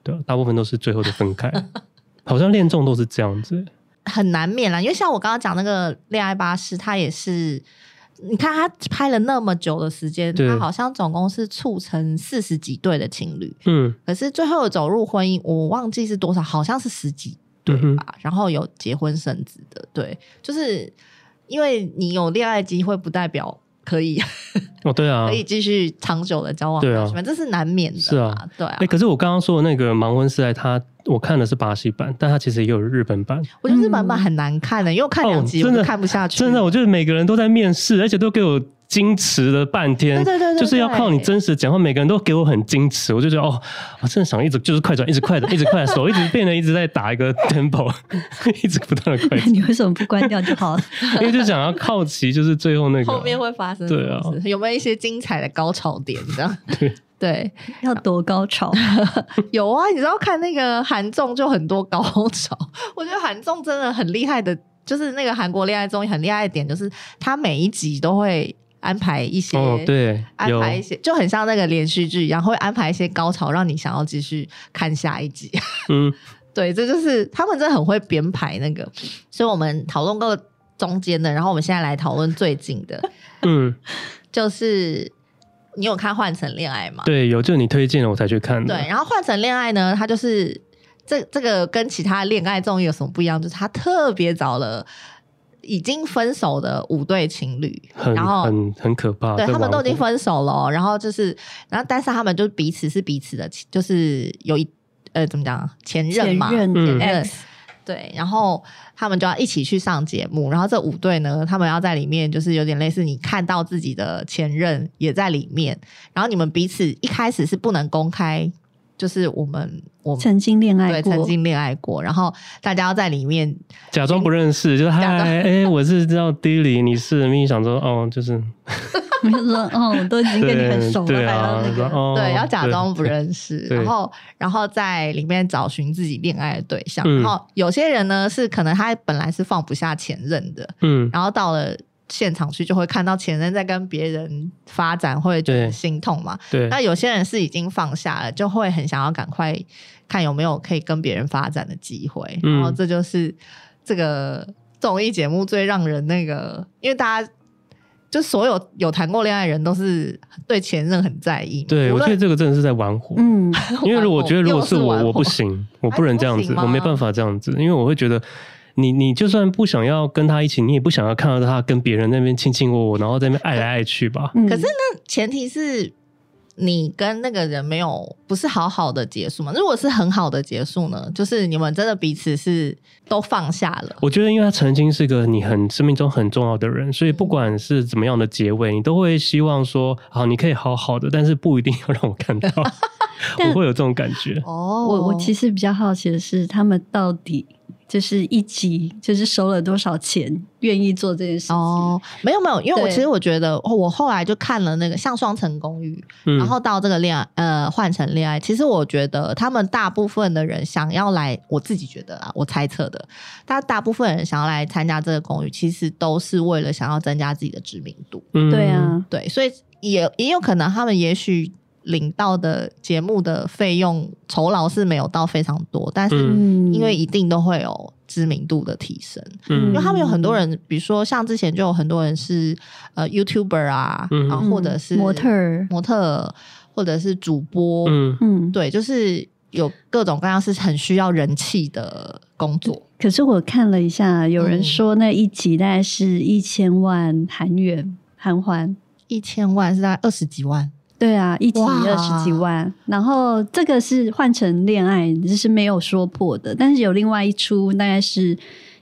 对，大部分都是最后的分开，好像恋综都是这样子，很难免啦。因为像我刚刚讲那个恋爱巴士，他也是。你看他拍了那么久的时间，他好像总共是促成四十几对的情侣，嗯，可是最后走入婚姻，我忘记是多少，好像是十几对吧？嗯、然后有结婚生子的，对，就是因为你有恋爱机会，不代表。可以哦，对啊，可以继续长久的交往，对啊，这是难免的，是啊，对啊。哎，可是我刚刚说的那个盲婚时代，他我看的是巴西版，但它其实也有日本版。我觉得日本版很难看的，因为我看两集真的看不下去，真的，我觉得每个人都在面试，而且都给我。矜持了半天，对对对，就是要靠你真实讲话。每个人都给我很矜持，我就觉得哦，我真的想一直就是快转，一直快转，一直快转，手一直变得一直在打一个 tempo，一直不断的快转。你为什么不关掉就好了？因为就想要好奇，就是最后那个后面会发生对啊，有没有一些精彩的高潮点？这样对对，要多高潮？有啊，你知道看那个韩综就很多高潮。我觉得韩综真的很厉害的，就是那个韩国恋爱综艺很厉害的点，就是它每一集都会。安排一些，哦、对，安排一些，就很像那个连续剧一样，会安排一些高潮，让你想要继续看下一集。嗯，对，这就是他们真的很会编排那个。所以我们讨论过中间的，然后我们现在来讨论最近的。嗯，就是你有看《换乘恋爱》吗？对，有，就你推荐了我才去看的。对，然后《换乘恋爱》呢，它就是这这个跟其他恋爱综艺有什么不一样？就是它特别找了。已经分手的五对情侣，然后很很可怕，对，他们都已经分手了，然后就是，然后但是他们就彼此是彼此的，就是有一呃怎么讲前任嘛，前任，嗯，对，然后他们就要一起去上节目，然后这五对呢，他们要在里面就是有点类似你看到自己的前任也在里面，然后你们彼此一开始是不能公开。就是我们，我们曾经恋爱过，对，曾经恋爱过，然后大家要在里面假装不认识，就是嗨，哎、欸，我是叫 Dilly，你是，明明想说，哦，就是，我就说，哦，我都已经跟你很熟了，对啊，那个、哦，对，要假装不认识，然后，然后在里面找寻自己恋爱的对象，然后有些人呢是可能他本来是放不下前任的，嗯，然后到了。现场去就会看到前任在跟别人发展，会觉得心痛嘛。对，那有些人是已经放下了，就会很想要赶快看有没有可以跟别人发展的机会。嗯、然后这就是这个综艺节目最让人那个，因为大家就所有有谈过恋爱的人都是对前任很在意。对，我觉得这个真的是在玩火。嗯，因为我觉得如果是我，是我不行，我不能这样子，我没办法这样子，因为我会觉得。你你就算不想要跟他一起，你也不想要看到他跟别人那边卿卿我我，然后在那边爱来爱去吧。可是那前提是你跟那个人没有不是好好的结束嘛？如果是很好的结束呢？就是你们真的彼此是都放下了。我觉得，因为他曾经是个你很生命中很重要的人，所以不管是怎么样的结尾，你都会希望说，好，你可以好好的，但是不一定要让我看到。我会有这种感觉。哦，我我其实比较好奇的是，他们到底。就是一集，就是收了多少钱，愿意做这件事情？哦，没有没有，因为我其实我觉得，我后来就看了那个像《双层公寓》，嗯，然后到这个恋爱，呃，换成恋爱。其实我觉得他们大部分的人想要来，我自己觉得啊，我猜测的，大大部分人想要来参加这个公寓，其实都是为了想要增加自己的知名度。嗯，对啊，对，所以也也有可能他们也许。领到的节目的费用酬劳是没有到非常多，但是因为一定都会有知名度的提升，嗯，因为他们有很多人，比如说像之前就有很多人是呃 YouTuber 啊，嗯，然后或者是模特儿、模特，或者是主播，嗯。嗯，对，就是有各种各样是很需要人气的工作。可是我看了一下，有人说那一集大概是一千万韩元韩环，一千万是大概二十几万。对啊，一集二十几万。然后这个是换成恋爱，就是没有说破的。但是有另外一出，大概是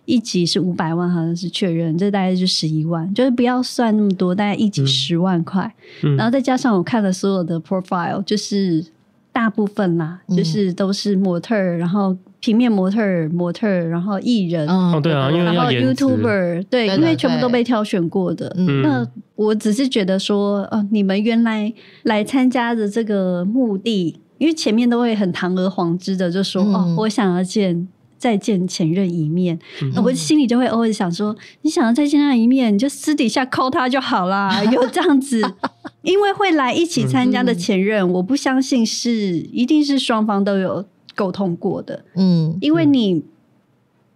一集是五百万，好像是确认，这大概就十一万，就是不要算那么多，大概一集十万块。嗯、然后再加上我看了所有的 profile，就是大部分啦，嗯、就是都是模特，然后。平面模特儿、模特儿，然后艺人，哦，对啊，因为然后 YouTuber，对，因为全部都被挑选过的。嗯，那我只是觉得说，哦，你们原来来参加的这个目的，因为前面都会很堂而皇之的就说，嗯、哦，我想要见再见前任一面，嗯、我心里就会偶尔想说，你想要再见他一面，你就私底下 call 他就好啦，有这样子，因为会来一起参加的前任，嗯、我不相信是一定是双方都有。沟通过的，嗯，因为你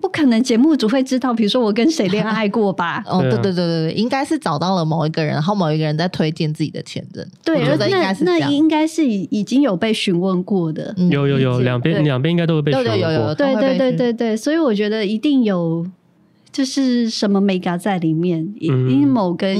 不可能节目组会知道，比如说我跟谁恋爱过吧？哦，对对对对对，应该是找到了某一个人，然后某一个人在推荐自己的前任。对，我觉得应该是那那应该是已经有被询问过的，有有有，两边两边应该都会被询问过。对对对对对，所以我觉得一定有就是什么眉角在里面，因为某个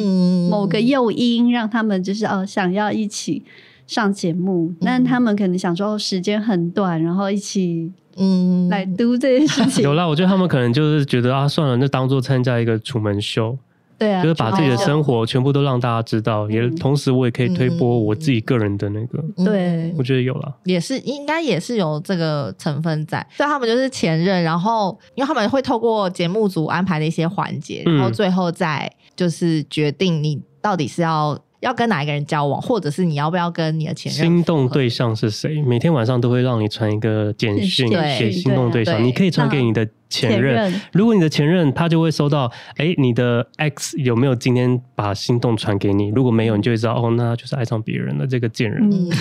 某个诱因让他们就是哦想要一起。上节目，那他们可能想说时间很短，然后一起嗯来 do 这件事情。有啦，我觉得他们可能就是觉得啊，算了，那当做参加一个楚门秀，对啊，就是把自己的生活全部都让大家知道，也同时我也可以推播我自己个人的那个。对，我觉得有了，也是应该也是有这个成分在。所以他们就是前任，然后因为他们会透过节目组安排的一些环节，然后最后再就是决定你到底是要。要跟哪一个人交往，或者是你要不要跟你的前任？心动对象是谁？每天晚上都会让你传一个简讯给心动对象，对你可以传给你的前任。前任如果你的前任他就会收到，哎、欸，你的 X 有没有今天把心动传给你？如果没有，你就会知道哦，那他就是爱上别人了。这个贱人。嗯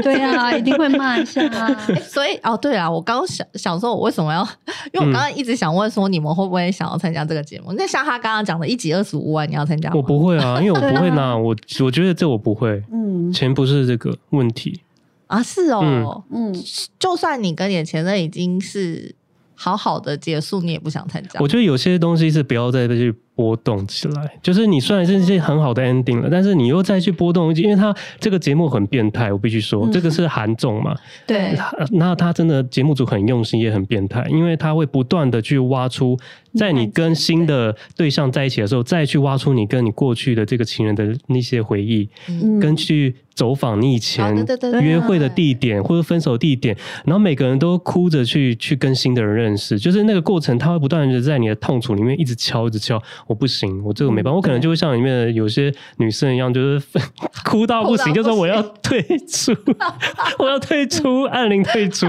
对啊，一定会骂一下啊。所以哦，对啊，我刚刚想想说，我为什么要？因为我刚刚一直想问说，你们会不会想要参加这个节目？那、嗯、像他刚刚讲的一集二十五万，你要参加吗？我不会啊，因为我不会拿、啊、我，我觉得这我不会。嗯，钱不是这个问题啊，是哦，嗯，就算你跟你的前任已经是好好的结束，你也不想参加。我觉得有些东西是不要再去。波动起来，就是你虽然是一些很好的 ending 了，但是你又再去波动，因为他这个节目很变态，我必须说，嗯、这个是韩综嘛，对，那他真的节目组很用心，也很变态，因为他会不断的去挖出，在你跟新的对象在一起的时候，再去挖出你跟你过去的这个情人的那些回忆，嗯、跟去走访你以前约会的地点或者分手地点，然后每个人都哭着去去跟新的人认识，就是那个过程，他会不断的在你的痛楚里面一直敲，一直敲。我不行，我这个没办法，我可能就会像里面的有些女生一样，就是 哭到不行，就说我要退出，我要退出，按铃退出，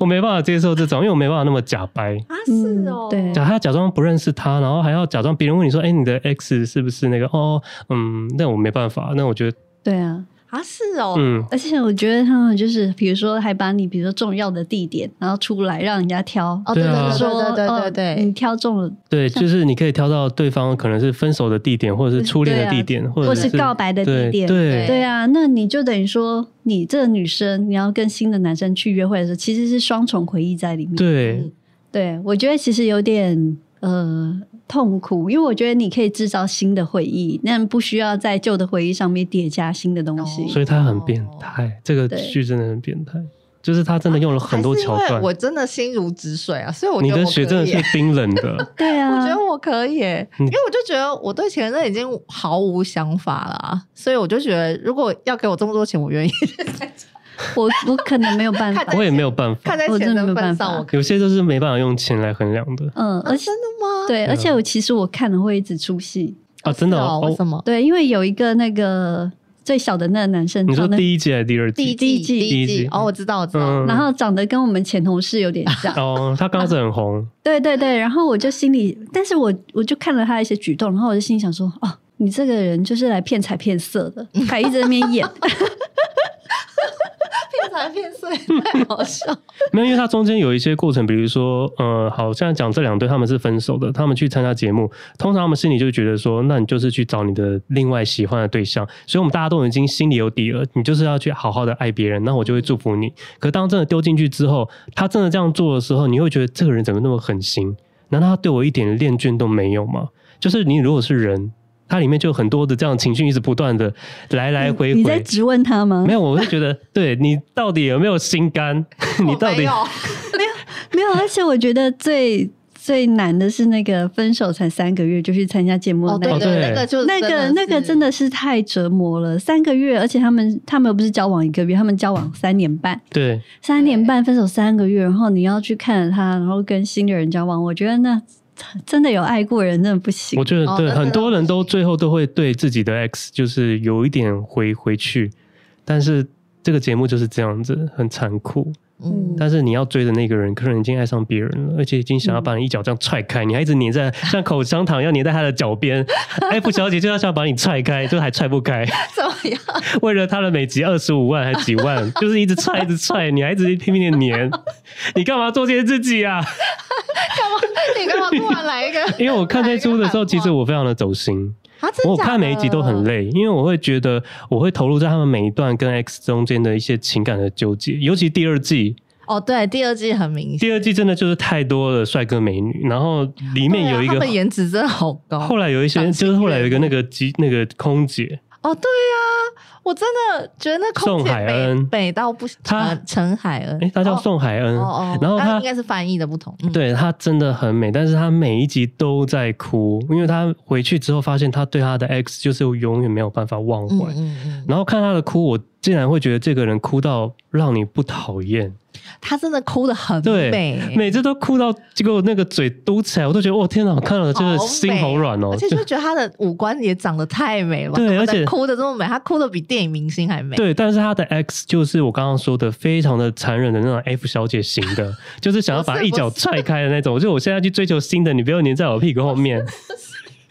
我没办法接受这种，因为我没办法那么假掰。啊，是哦，对，假他假装不认识他，然后还要假装别人问你说，哎，你的 X 是不是那个？哦，嗯，那我没办法，那我觉得，对啊。啊，是哦，嗯，而且我觉得他们就是，比如说，还把你，比如说重要的地点，然后出来让人家挑，哦，对对对对对对对，你挑中了，对，就是你可以挑到对方可能是分手的地点，或者是初恋的地点，或者是告白的地点，对对。啊，那你就等于说，你这个女生你要跟新的男生去约会的时候，其实是双重回忆在里面，对，对我觉得其实有点呃。痛苦，因为我觉得你可以制造新的回忆，但不需要在旧的回忆上面叠加新的东西。所以他很变态，这个剧真的很变态，就是他真的用了很多桥段。我真的心如止水啊，所以我觉得你的血真的是冰冷的。对啊，我觉得我可以，因为我就觉得我对前任已经毫无想法了，所以我就觉得如果要给我这么多钱，我愿意。我我可能没有办法，我也没有办法，看在钱的份上，我有些都是没办法用钱来衡量的。嗯，而且真的吗？对，而且我其实我看了会一直出戏啊，真的哦？为什么？对，因为有一个那个最小的那个男生，你说第一季还是第二季？第一季，第一季。哦，我知道，我知道。然后长得跟我们前同事有点像。哦，他刚开始很红。对对对，然后我就心里，但是我我就看了他一些举动，然后我就心里想说，哦，你这个人就是来骗财骗色的，还一直在那边演。才变碎，太好笑。没有，因为他中间有一些过程，比如说，呃，好像讲这两对他们是分手的，他们去参加节目，通常他们心里就觉得说，那你就是去找你的另外喜欢的对象，所以我们大家都已经心里有底了，你就是要去好好的爱别人，那我就会祝福你。可当真的丢进去之后，他真的这样做的时候，你会觉得这个人怎么那么狠心？难道他对我一点恋眷都没有吗？就是你如果是人。它里面就有很多的这样情绪，一直不断的来来回回。你在质问他吗？没有，我是觉得，对你到底有没有心肝？你到底没有 没有没有？而且我觉得最最难的是那个分手才三个月就去参加节目的那个，哦、对，对，那个就那个那个真的是太折磨了。三个月，而且他们他们又不是交往一个月，他们交往三年半。对，三年半分手三个月，然后你要去看着他，然后跟新的人交往，我觉得那。真的有爱过人，真的不行。我觉得对、哦、很多人都最后都会对自己的 X 就是有一点回回去，但是这个节目就是这样子，很残酷。嗯，但是你要追的那个人可能已经爱上别人了，而且已经想要把你一脚这样踹开，嗯、你还一直黏在像口香糖一样黏在他的脚边。F 小姐就要想把你踹开，就还踹不开。怎么样？为了他的每集二十五万还几万，就是一直踹一直踹，你还一直拼命的黏，你干嘛做这些自己啊？干嘛？你干嘛突然来一个？因为我看这出的时候，其实我非常的走心。啊、我看每一集都很累，因为我会觉得我会投入在他们每一段跟 X 中间的一些情感的纠结，尤其第二季。哦，对，第二季很明显。第二季真的就是太多的帅哥美女，然后里面有一个，啊、他们颜值真的好高。后来有一些，就是后来有一个那个机那个空姐。哦，对呀、啊，我真的觉得那空姐美，宋海恩美到不行。他陈海恩，哎，他叫宋海恩。哦哦，然后他，他应该是翻译的不同。对，他真的很美，但是他每一集都在哭，因为他回去之后发现他对他的 X 就是永远没有办法忘怀。嗯嗯嗯。然后看他的哭，我竟然会觉得这个人哭到让你不讨厌。他真的哭的很美，每次都哭到结果那个嘴嘟起来，我都觉得哇天哪，我看了真的心好软哦。而且就觉得她的五官也长得太美了，对，而且哭的这么美，她哭的比电影明星还美。对，但是她的 X 就是我刚刚说的非常的残忍的那种 F 小姐型的，就是想要把一脚踹开的那种。就我现在去追求新的，你不要黏在我屁股后面。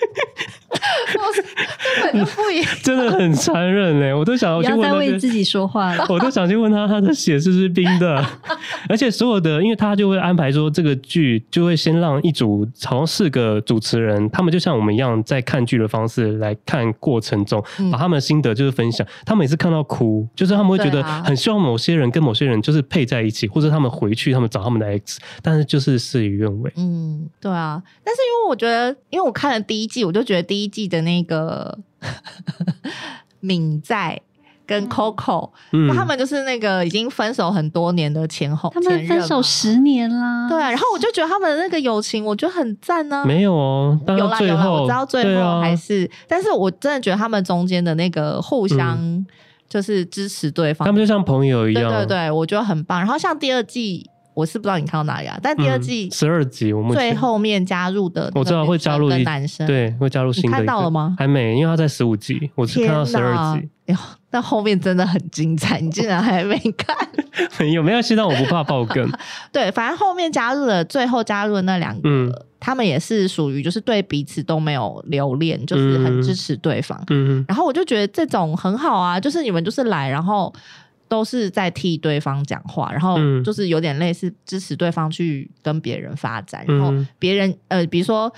根本就不一样，真的很残忍嘞！我都想要去问他，不要再为自己说话了。我都想去问他，他的血是不是冰的？而且所有的，因为他就会安排说，这个剧就会先让一组好像四个主持人，他们就像我们一样，在看剧的方式来看过程中，把他们的心得就是分享。他们每次看到哭，就是他们会觉得很希望某些人跟某些人就是配在一起，或者他们回去他们找他们的 X，但是就是事与愿违。嗯，对啊。但是因为我觉得，因为我看了第一季，我就觉得第一季的那个。敏在跟 Coco，嗯，他们就是那个已经分手很多年的前后，他们分手十年啦。对啊，然后我就觉得他们的那个友情，我觉得很赞呢。没有哦，有啦有啦，我知道最后还是，但是我真的觉得他们中间的那个互相就是支持对方，他们就像朋友一样。对对对，我觉得很棒。然后像第二季。我是不知道你看到哪里啊，但第二季十二集，我们最后面加入的，我知道会加入一男生，对，会加入新的。你看到了吗？还没，因为他在十五集，我只看到十二集。哎呦，但后面真的很精彩，你竟然还没看？没有，没有，现在我不怕爆 梗。对，反正后面加入了，最后加入的那两个，嗯、他们也是属于就是对彼此都没有留恋，就是很支持对方。嗯，然后我就觉得这种很好啊，就是你们就是来，然后。都是在替对方讲话，然后就是有点类似支持对方去跟别人发展，嗯、然后别人呃，比如说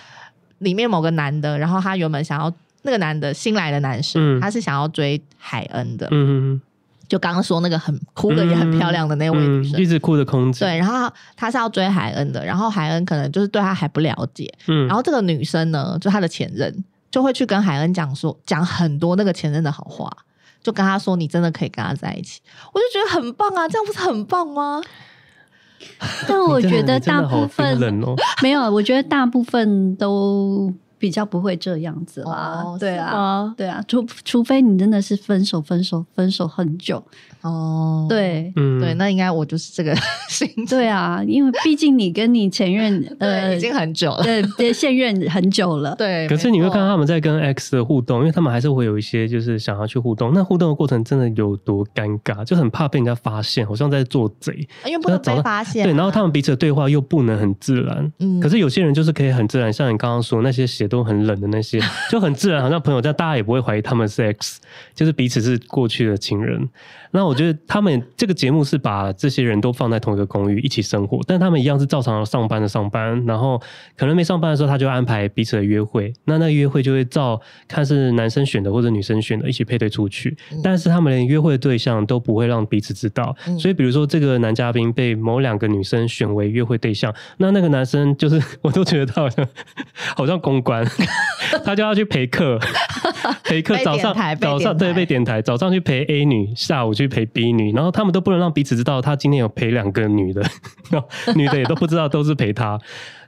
里面某个男的，然后他原本想要那个男的新来的男生，嗯、他是想要追海恩的，嗯、就刚刚说那个很哭的也很漂亮的那位女生，嗯、一直哭的空姐，对，然后他是要追海恩的，然后海恩可能就是对他还不了解，嗯、然后这个女生呢，就他的前任就会去跟海恩讲说，讲很多那个前任的好话。就跟他说，你真的可以跟他在一起，我就觉得很棒啊，这样不是很棒吗？但我觉得大部分 没有，我觉得大部分都。比较不会这样子啦，哦、对啊，对啊，除除非你真的是分手、分手、分手很久哦，对，嗯，对，那应该我就是这个 心情，对啊，因为毕竟你跟你前任 呃已经很久了，对对，现任很久了，对。可是你会看到他们在跟 X 的互动，因为他们还是会有一些就是想要去互动，那互动的过程真的有多尴尬，就很怕被人家发现，好像在做贼，因为不能被发现、啊，对，然后他们彼此的对话又不能很自然，嗯，可是有些人就是可以很自然，像你刚刚说那些写。都很冷的那些，就很自然，好像朋友但，大家也不会怀疑他们是 X，就是彼此是过去的情人。那我觉得他们这个节目是把这些人都放在同一个公寓一起生活，但他们一样是照常上班的上班，然后可能没上班的时候，他就安排彼此的约会。那那个约会就会照看是男生选的或者女生选的，一起配对出去。但是他们连约会的对象都不会让彼此知道。所以比如说这个男嘉宾被某两个女生选为约会对象，那那个男生就是 我都觉得他好像 好像公关，他就要去陪客，陪客早上早上对被点台，早上去陪 A 女，下午去。陪 B 女，然后他们都不能让彼此知道他今天有陪两个女的，女的也都不知道都是陪他，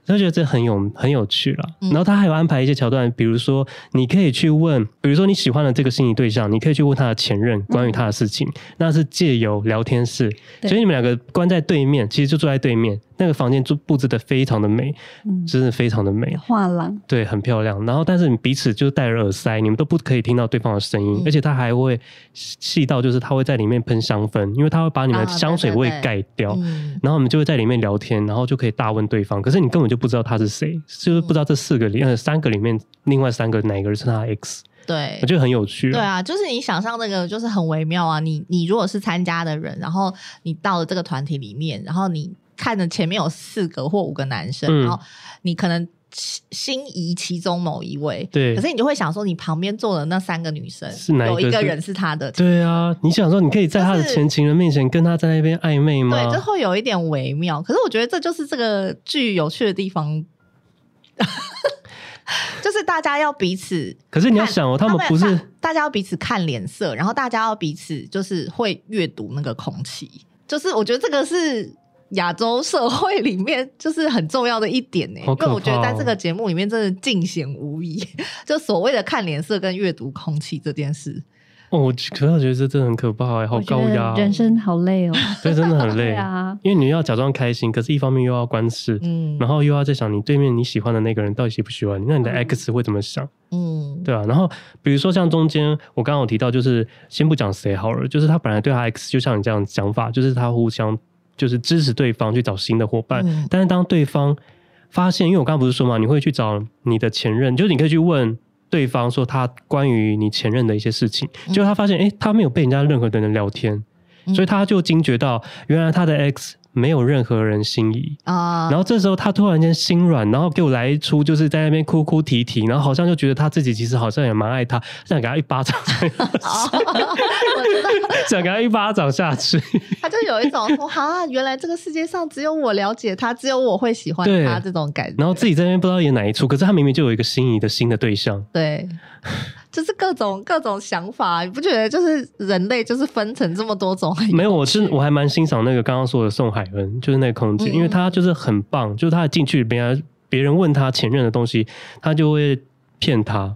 他觉得这很有很有趣了。然后他还有安排一些桥段，比如说你可以去问，比如说你喜欢的这个心仪对象，你可以去问他的前任关于他的事情，那是借由聊天室，所以你们两个关在对面，其实就坐在对面。那个房间就布置的非常的美，嗯，真的非常的美，画廊，对，很漂亮。然后，但是你彼此就戴着耳塞，你们都不可以听到对方的声音，嗯、而且他还会细到，就是他会在里面喷香氛，因为他会把你们的香水味盖掉，啊对对对，然后我们就会在里面聊天，然后就可以大问对方。可是你根本就不知道他是谁，就是不知道这四个里，呃，三个里面另外三个哪个人是他的 X。对，我觉得很有趣。对啊，就是你想象那个，就是很微妙啊。你你如果是参加的人，然后你到了这个团体里面，然后你。看着前面有四个或五个男生，嗯、然后你可能心仪其中某一位，对，可是你就会想说，你旁边坐的那三个女生，是哪一个？有一个人是他的，对啊，你想说，你可以在他的前情人面前跟他在那边暧昧吗？对，这会有一点微妙。可是我觉得这就是这个剧有趣的地方，就是大家要彼此。可是你要想哦，他们不是大家要彼此看脸色，然后大家要彼此就是会阅读那个空气，就是我觉得这个是。亚洲社会里面就是很重要的一点呢、欸，因为我觉得在这个节目里面真的尽显无疑，就所谓的看脸色跟阅读空气这件事。哦，我可是我觉得这真的很可怕哎、欸，好高压，人生好累哦。对，真的很累 啊，因为你要假装开心，可是一方面又要观视，嗯，然后又要在想你对面你喜欢的那个人到底喜不喜欢你，那你的 X 会怎么想？嗯，对啊。然后比如说像中间我刚刚有提到，就是先不讲谁好了，就是他本来对他 X 就像你这样讲法，就是他互相。就是支持对方去找新的伙伴，嗯，但是当对方发现，因为我刚刚不是说嘛，你会去找你的前任，就是你可以去问对方说他关于你前任的一些事情，结果他发现，哎，他没有被人家任何的人聊天，所以他就惊觉到，原来他的 X。没有任何人心仪。啊，然后这时候他突然间心软，然后给我来一出，就是在那边哭哭啼啼，然后好像就觉得他自己其实好像也蛮爱他，想给他一巴掌，想给他一巴掌下去，他就有一种说啊，原来这个世界上只有我了解他，只有我会喜欢他这种感觉，然后自己在那边不知道演哪一出，可是他明明就有一个心仪的新的对象，对。就是各种各种想法，你不觉得就是人类就是分成这么多种？没有，我是我还蛮欣赏那个刚刚说的宋海恩，就是那个空姐，嗯，因为他就是很棒，就是他进去别人别人问他前任的东西，他就会骗他。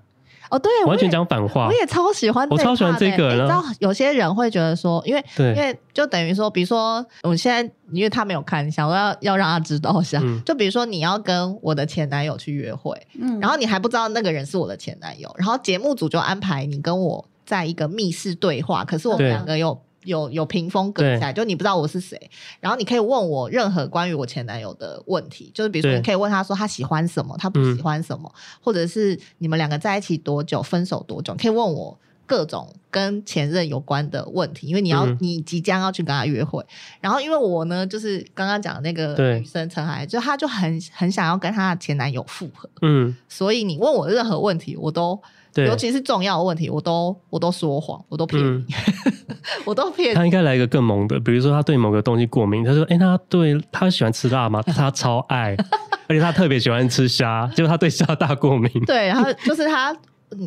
哦，对，完全讲反话。我也超喜欢，我超喜欢这个。你知道，有些人会觉得说，因为对，因为就等于说，比如说，我现在因为他没有看，想我要要让他知道一下。嗯、就比如说，你要跟我的前男友去约会，嗯，然后你还不知道那个人是我的前男友，然后节目组就安排你跟我在一个密室对话，可是我们两个有。有有屏风隔起来，就你不知道我是谁，然后你可以问我任何关于我前男友的问题，就是比如说你可以问他说他喜欢什么，他不喜欢什么，嗯、或者是你们两个在一起多久，分手多久，可以问我各种跟前任有关的问题，因为你要、嗯、你即将要去跟他约会，然后因为我呢，就是刚刚讲的那个女生陈海，就她就很很想要跟她的前男友复合，嗯，所以你问我任何问题，我都。对，尤其是重要的问题，我都我都说谎，我都骗你，嗯、我都骗。他应该来一个更猛的，比如说他对某个东西过敏，他说：“哎、欸，他对他喜欢吃辣吗？” 他超爱，而且他特别喜欢吃虾，结果他对虾大过敏。对，然后就是他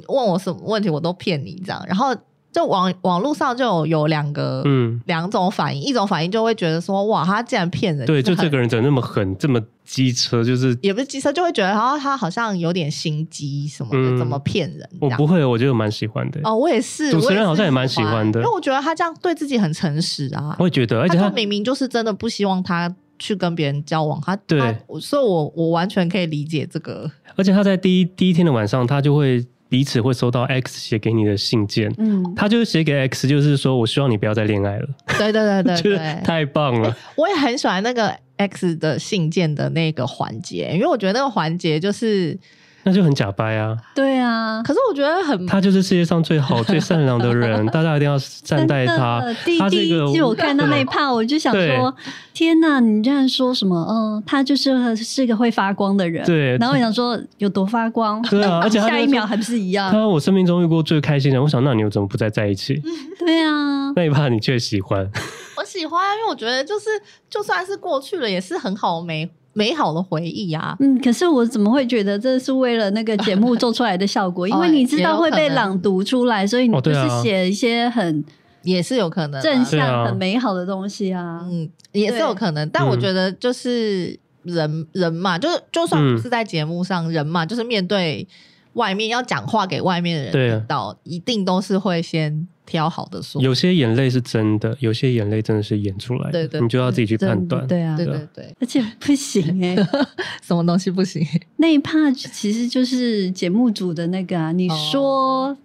问我什么问题，我都骗你这样，然后。就网网络上就有有两个嗯。两种反应，一种反应就会觉得说哇，他竟然骗人，对，就这个人怎么那么狠，这么机车，就是也不是机车，就会觉得然后他好像有点心机什么的，嗯、怎么骗人？我不会，我觉得蛮喜欢的。哦，我也是，主持人好像也蛮喜欢的，因为我觉得他这样对自己很诚实啊，我也觉得，而且他，他明明就是真的不希望他去跟别人交往，他对，所以我我完全可以理解这个，而且他在第一第一天的晚上，他就会。彼此会收到 X 写给你的信件，嗯，他就是写给 X，就是说我希望你不要再恋爱了。对对对对，就是 太棒了。我也很喜欢那个 X 的信件的那个环节，因为我觉得那个环节就是那就很假掰啊。对啊，可是我觉得很，他就是世界上最好、最善良的人，大家一定要善待他。第第一季我看到那一 part，我就想说：天哪，你这样说什么？嗯，他就是是个会发光的人。对。然后我想说，有多发光？对啊，而且下一秒还不是一样。他说我生命中遇过最开心的，我想，那你又怎么不再在一起？对啊，那一 part 你却喜欢。我喜欢，因为我觉得就是就算是过去了，也是很好美美好的回忆啊。嗯，可是我怎么会觉得这是为了那个节目做出来的效果？因为你知道会被朗读出来，所以你不是写一些很也是有可能正向、很美好的东西啊。嗯，也是有可能。但我觉得就是人人嘛，就是就算不是在节目上，人嘛，就是面对外面要讲话给外面的人听到，一定都是会先。挑好的说，有些眼泪是真的，有些眼泪真的是演出来的，对对，你就要自己去判断。对啊，对对对，而且不行哎，什么东西不行？那一 part 其实就是节目组的那个啊。你说，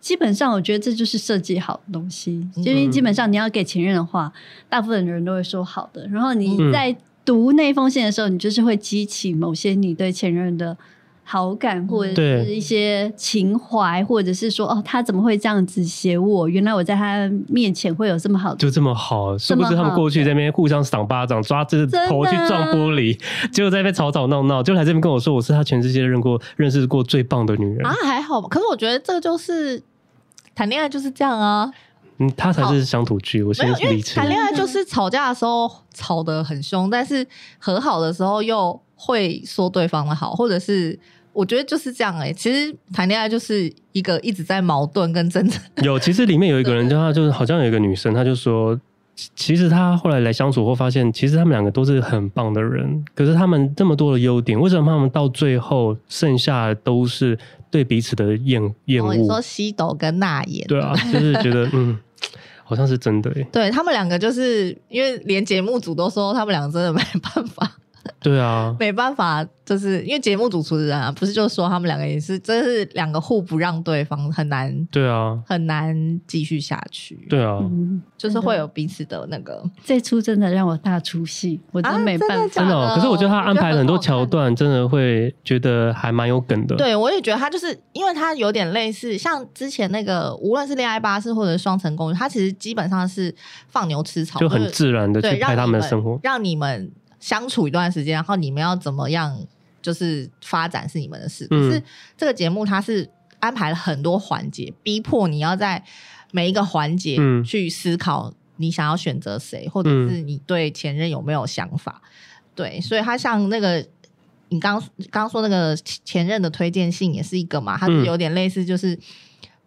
基本上我觉得这就是设计好的东西，因为基本上你要给前任的话，大部分的人都会说好的。然后你在读那封信的时候，你就是会激起某些你对前任的。好感或者是一些情怀，或者是说哦，他怎么会这样子写我？原来我在他面前会有这么好的，就这么好，是不是他们过去在那边互相赏巴掌，抓着头去撞玻璃，结果在那边吵吵闹闹，就来这边跟我说我是他全世界认过认识过最棒的女人啊，还好吧？可是我觉得这就是谈恋爱就是这样啊，嗯，他才是乡土剧，我先理解。谈恋爱就是吵架的时候吵得很凶，但是和好的时候又会说对方的好，或者是。我觉得就是这样哎、欸，其实谈恋爱就是一个一直在矛盾跟争执。有，其实里面有一个人，就他就是好像有一个女生，她就说，其实她后来来相处后发现，其实他们两个都是很棒的人，可是他们这么多的优点，为什么他们到最后剩下的都是对彼此的厌厌恶？你说西斗跟娜妍，对啊，就是觉得嗯，好像是真的哎、欸。对他们两个，就是因为连节目组都说他们两个真的没办法。对啊，没办法，就是因为节目主持人啊，不是就说他们两个也是，真是两个互不让对方，很难，对啊，很难继续下去。对啊，就是会有彼此的那个。这出真的让我大出戏，我真没办法。真的，哦，可是我觉得他安排了很多桥段，真的会觉得还蛮有梗的。对，我也觉得他就是，因为他有点类似，像之前那个，无论是恋爱巴士或者双层公寓，他其实基本上是放牛吃草，就很自然的去拍他们的生活，让你们。相处一段时间，然后你们要怎么样，就是发展是你们的事。可是这个节目它是安排了很多环节，逼迫你要在每一个环节去思考你想要选择谁，或者是你对前任有没有想法。对，所以他像那个你刚刚说那个前任的推荐信也是一个嘛，它是有点类似，就是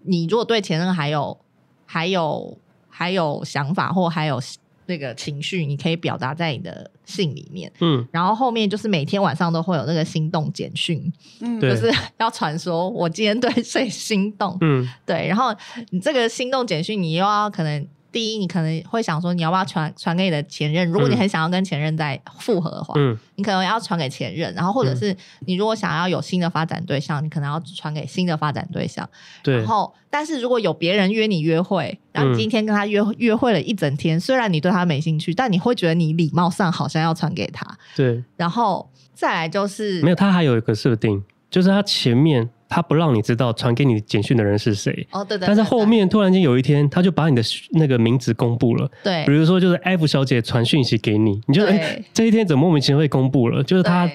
你如果对前任还有还有还有想法，或还有。那个情绪，你可以表达在你的信里面，嗯，然后后面就是每天晚上都会有那个心动简讯，嗯，就是要传说我今天对谁心动，嗯，对，然后你这个心动简讯，你又要可能。第一，你可能会想说，你要不要传传给你的前任？如果你很想要跟前任再复合的话，嗯，你可能要传给前任。然后，或者是你如果想要有新的发展对象，你可能要传给新的发展对象。对。然后，但是如果有别人约你约会，然后今天跟他约约会了一整天，虽然你对他没兴趣，但你会觉得你礼貌上好像要传给他。对。然后再来就是没有，他还有一个设定，就是他前面。他不让你知道传给你简讯的人是谁。哦，对对。但是后面突然间有一天，他就把你的那个名字公布了。对。比如说，就是 F 小姐传讯息给你，你就哎、欸，这一天怎么莫名其妙被公布了？就是他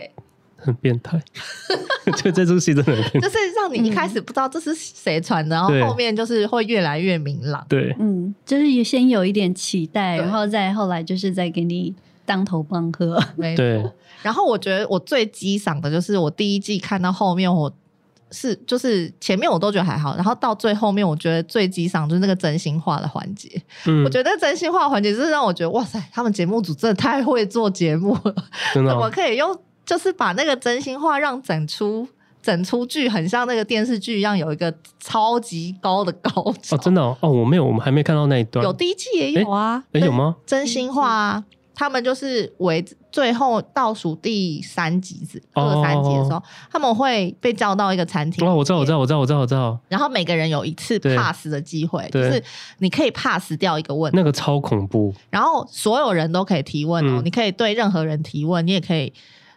很变态。就这出戏真的很变态。就是让你一开始不知道这是谁传的，然后后面就是会越来越明朗。对。嗯，就是先有一点期待，然后再后来就是再给你当头棒喝。没错。然后我觉得我最激赏的就是我第一季看到后面我。是，就是前面我都觉得还好，然后到最后面，我觉得最激赏就是那个真心话的环节。嗯，我觉得真心话环节是让我觉得哇塞，他们节目组真的太会做节目了，真的哦？怎么可以用就是把那个真心话让整出整出剧很像那个电视剧一样，有一个超级高的高潮？哦，真的哦，哦，我没有，我们还没看到那一段。有第一季也有啊？诶，有吗？真心话啊。他们就是为最后倒数第三集子二三集的时候，他们会被叫到一个餐厅。哦，我知道，我知道，我知道，我知道，我知道。然后每个人有一次 pass 的机会，就是你可以 pass 掉一个问题。那个超恐怖。然后所有人都可以提问哦，你可以对任何人提问，你也可以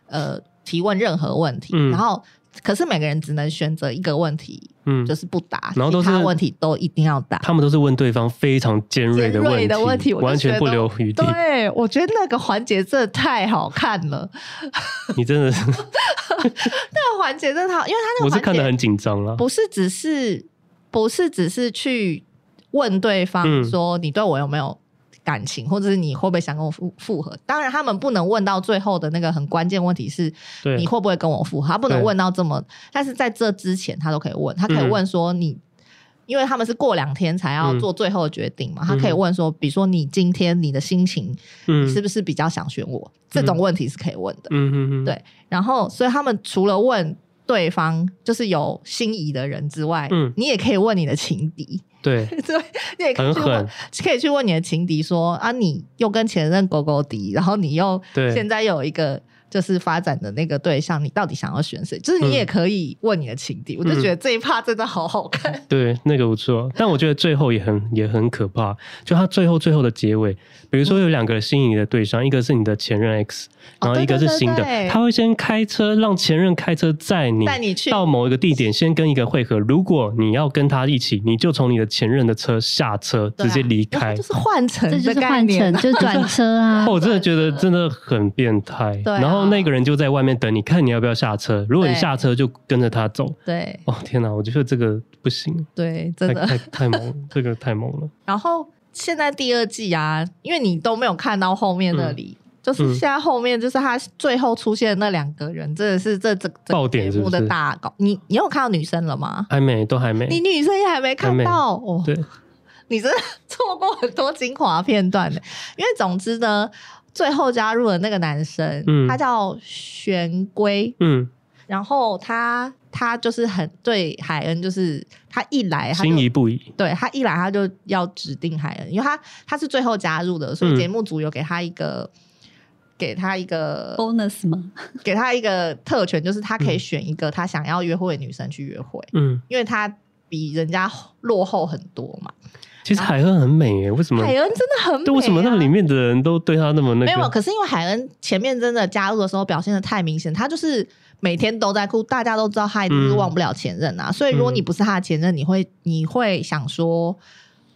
呃提问任何问题。然后可是每个人只能选择一个问题，嗯，就是不答，然后都是其他问题都一定要答。他们都是问对方非常尖锐的问题，尖锐的问题完全不留余地。对，我觉得那个环节真的太好看了。你真的是 那个环节真的好，因为他那个我是看得很紧张了，不是只是不是只是去问对方说你对我有没有感情，或者是你会不会想跟我复复合？当然，他们不能问到最后的那个很关键问题是，你会不会跟我复合？他不能问到这么，但是在这之前，他都可以问。他可以问说你，嗯、因为他们是过两天才要做最后的决定嘛，嗯、他可以问说，比如说你今天你的心情，嗯、你是不是比较想选我？嗯、这种问题是可以问的。嗯嗯嗯，对。然后，所以他们除了问对方就是有心仪的人之外，嗯，你也可以问你的情敌。对，对，你也可以去问，可以去问你的情敌说啊，你又跟前任勾勾敌，然后你又现在又有一个。就是发展的那个对象，你到底想要选谁？就是你也可以问你的情敌，嗯、我就觉得这一趴真的好好看。对，那个不错，但我觉得最后也很也很可怕。就他最后最后的结尾，比如说有两个心仪的对象，嗯、一个是你的前任 X，然后一个是新的，哦、对对对对，他会先开车让前任开车载你带你去到某一个地点，先跟一个会合。如果你要跟他一起，你就从你的前任的车下车，直接离开，就是换乘，这就是换乘，就转车啊！我真的觉得真的很变态。对、啊，然后。然后那个人就在外面等你，看你要不要下车。如果你下车，就跟着他走。对，哦天哪，我觉得这个不行。对，真的太太，太猛了，这个太猛了。然后现在第二季啊，因为你都没有看到后面那里，嗯、就是现在后面就是他最后出现的那两个人，真的是这这爆点节目？的大搞。你你有看到女生了吗？还没，都还没。你女生也还没看到哦。对，你真的错过很多精华片段的，因为总之呢。最后加入的那个男生，嗯、他叫玄龟，嗯，然后他他就是很对海恩，就是他一来他心仪不已，对他一来他就要指定海恩，因为他他是最后加入的，所以节目组有给他一个、嗯、给他一个 bonus 吗？给他一个特权，就是他可以选一个他想要约会的女生去约会，嗯，因为他比人家落后很多嘛。其实海恩很美耶，为什么？海恩真的很美啊。对，为什么那个里面的人都对他那么那个？没有，可是因为海恩前面真的加入的时候表现的太明显，他就是每天都在哭，大家都知道他一定是忘不了前任啊。嗯、所以如果你不是他的前任，你会你会想说，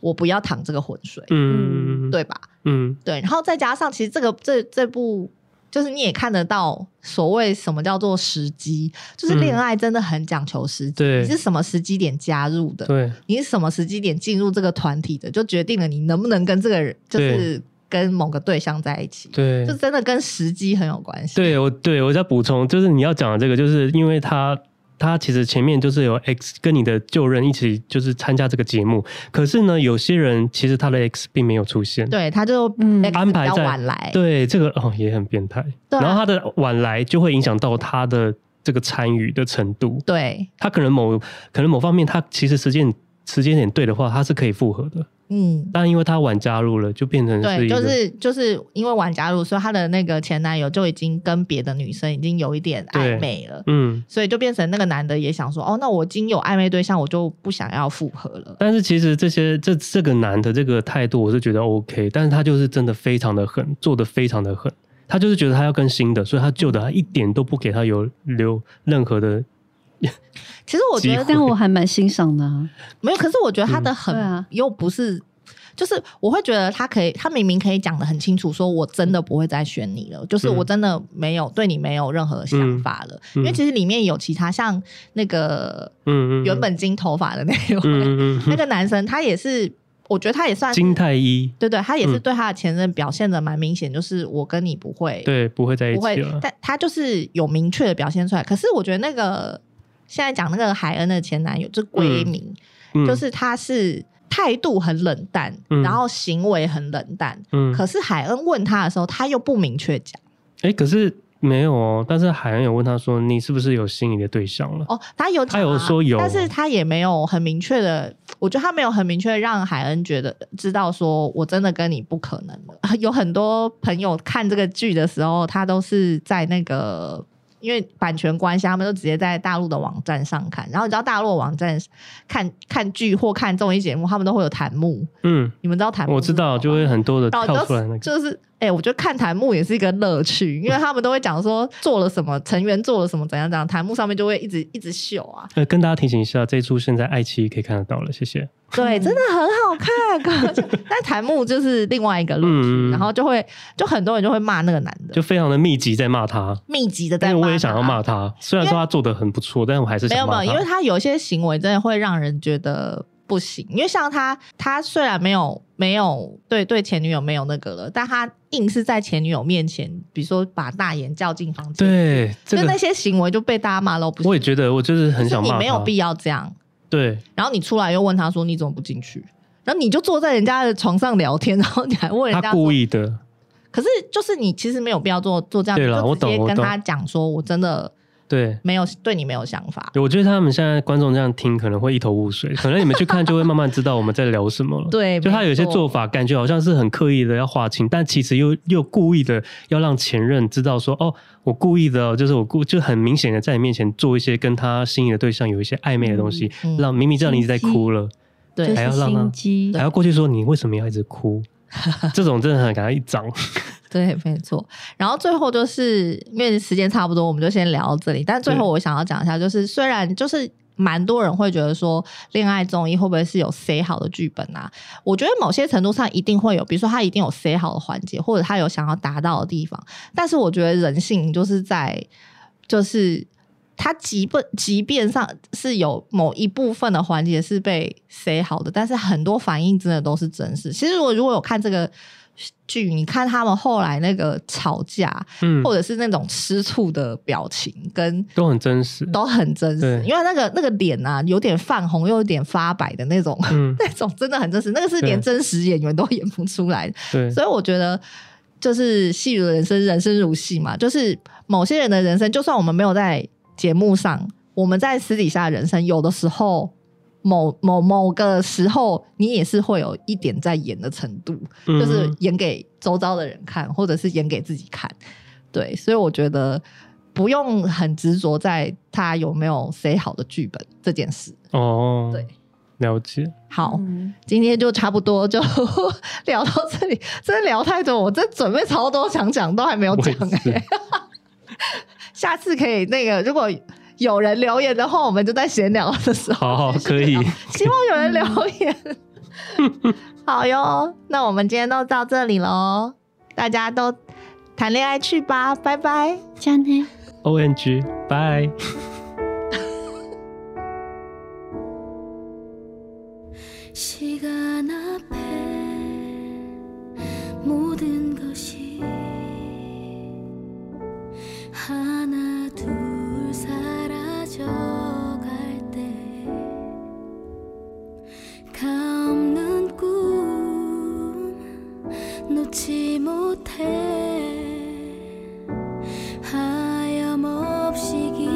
我不要淌这个浑水，嗯，对吧？嗯，对。然后再加上，其实这个这这部。就是你也看得到，所谓什么叫做时机，就是恋爱真的很讲求时机。嗯、你是什么时机点加入的？对，你是什么时机点进入这个团体的，就决定了你能不能跟这个人，就是跟某个对象在一起。对，就真的跟时机很有关系。对，我对我在补充，就是你要讲的这个，就是因为他。他其实前面就是有 X 跟你的旧任一起就是参加这个节目，可是呢，有些人其实他的 X 并没有出现，对，他就嗯。安排在晚来，对这个哦也很变态，对啊、然后他的晚来就会影响到他的这个参与的程度，对，他可能某可能某方面他其实时间时间点对的话，他是可以复合的。嗯，但因为他晚加入了，就变成对，就是就是因为晚加入，所以他的那个前男友就已经跟别的女生已经有一点暧昧了，嗯，所以就变成那个男的也想说，哦，那我已经有暧昧对象，我就不想要复合了。但是其实这些这这个男的这个态度，我是觉得 OK，但是他就是真的非常的狠，做的非常的狠，他就是觉得他要跟新的，所以他旧的他一点都不给他有留任何的。其实我觉得，但我还蛮欣赏的、啊。没有，可是我觉得他的很、嗯、又不是，啊、就是我会觉得他可以，他明明可以讲的很清楚，说我真的不会再选你了，就是我真的没有对你没有任何想法了。嗯、因为其实里面有其他像那个，嗯原本金头发的那个、嗯、那个男生，他也是，我觉得他也算金太一，对，对对，他也是对他的前任表现的蛮明显，就是我跟你不会，对，不会在一起了，不会，但他就是有明确的表现出来。可是我觉得那个。现在讲那个海恩的前男友，就龟明，嗯嗯、就是他是态度很冷淡，嗯、然后行为很冷淡。嗯，可是海恩问他的时候，他又不明确讲。哎、欸，可是没有哦。但是海恩有问他说：“你是不是有心仪的对象了？”哦，他有，他有说有，但是他也没有很明确的。我觉得他没有很明确让海恩觉得知道说我真的跟你不可能了。有很多朋友看这个剧的时候，他都是在那个。因为版权关系，他们都直接在大陆的网站上看。然后你知道大陆网站看看剧或看综艺节目，他们都会有弹幕。嗯，你们知道弹幕？我知道，就会很多的跳出来那个，就是哎、欸，我觉得看弹幕也是一个乐趣，因为他们都会讲说做了什么，成员做了什么，怎样怎样，弹幕上面就会一直一直秀啊。呃，跟大家提醒一下，这一出现在爱奇艺可以看得到了，谢谢。对，真的很好看，但弹幕就是另外一个乐趣，嗯、然后就会就很多人就会骂那个男的，就非常的密集在骂他，密集的在骂。因为我也想要骂他，虽然说他做的很不错，但是我还是想骂他。没有没有，因为他有些行为真的会让人觉得。不行，因为像他，他虽然没有没有对对前女友没有那个了，但他硬是在前女友面前，比如说把大眼叫进房间，对，就那些行为就被大家骂了。不，我也觉得，我就是很想骂。你没有必要这样。对，然后你出来又问他说：“你怎么不进去？”然后你就坐在人家的床上聊天，然后你还问人家，他故意的。可是就是你其实没有必要做做这样，了就直接跟他讲说：“我真的。”对，没有对你没有想法。我觉得他们现在观众这样听可能会一头雾水，可能你们去看就会慢慢知道我们在聊什么了。对，就他有些做法感觉好像是很刻意的要划清，但其实又又故意的要让前任知道说，哦，我故意的，就是我故就很明显的在你面前做一些跟他心仪的对象有一些暧昧的东西，嗯嗯、让明明知道你一直在哭了，对，还要让他还要过去说你为什么要一直哭？这种真的很给他一掌。对，没错。然后最后就是因为时间差不多，我们就先聊到这里。但最后我想要讲一下，就是虽然就是蛮多人会觉得说，恋爱综艺会不会是有塞好的剧本啊？我觉得某些程度上一定会有，比如说他一定有塞好的环节，或者他有想要达到的地方。但是我觉得人性就是在，就是他即便即便上是有某一部分的环节是被塞好的，但是很多反应真的都是真实。其实我如果有看这个。剧，你看他们后来那个吵架，嗯，或者是那种吃醋的表情，跟都很真实，都很真实。因为那个那个脸啊，有点泛红，又有点发白的那种，嗯、那种真的很真实。那个是连真实演员都演不出来的。对，所以我觉得就是戏如人生，人生如戏嘛。就是某些人的人生，就算我们没有在节目上，我们在私底下的人生，有的时候。某某某个时候，你也是会有一点在演的程度，嗯、就是演给周遭的人看，或者是演给自己看。对，所以我觉得不用很执着在他有没有写好的剧本这件事。哦，对，了解。好，嗯、今天就差不多就 聊到这里，真的聊太多，我真准备超多想讲，都还没有讲哎、欸。下次可以那个如果有人留言的话我们就在闲聊的时候好好 可以。希望有人留言。好哟那我们今天都到这里喽大家都谈恋爱去吧拜拜。加 ong 拜。 하나 둘 사라져갈 때 감는 꿈 놓지 못해 하염없이 기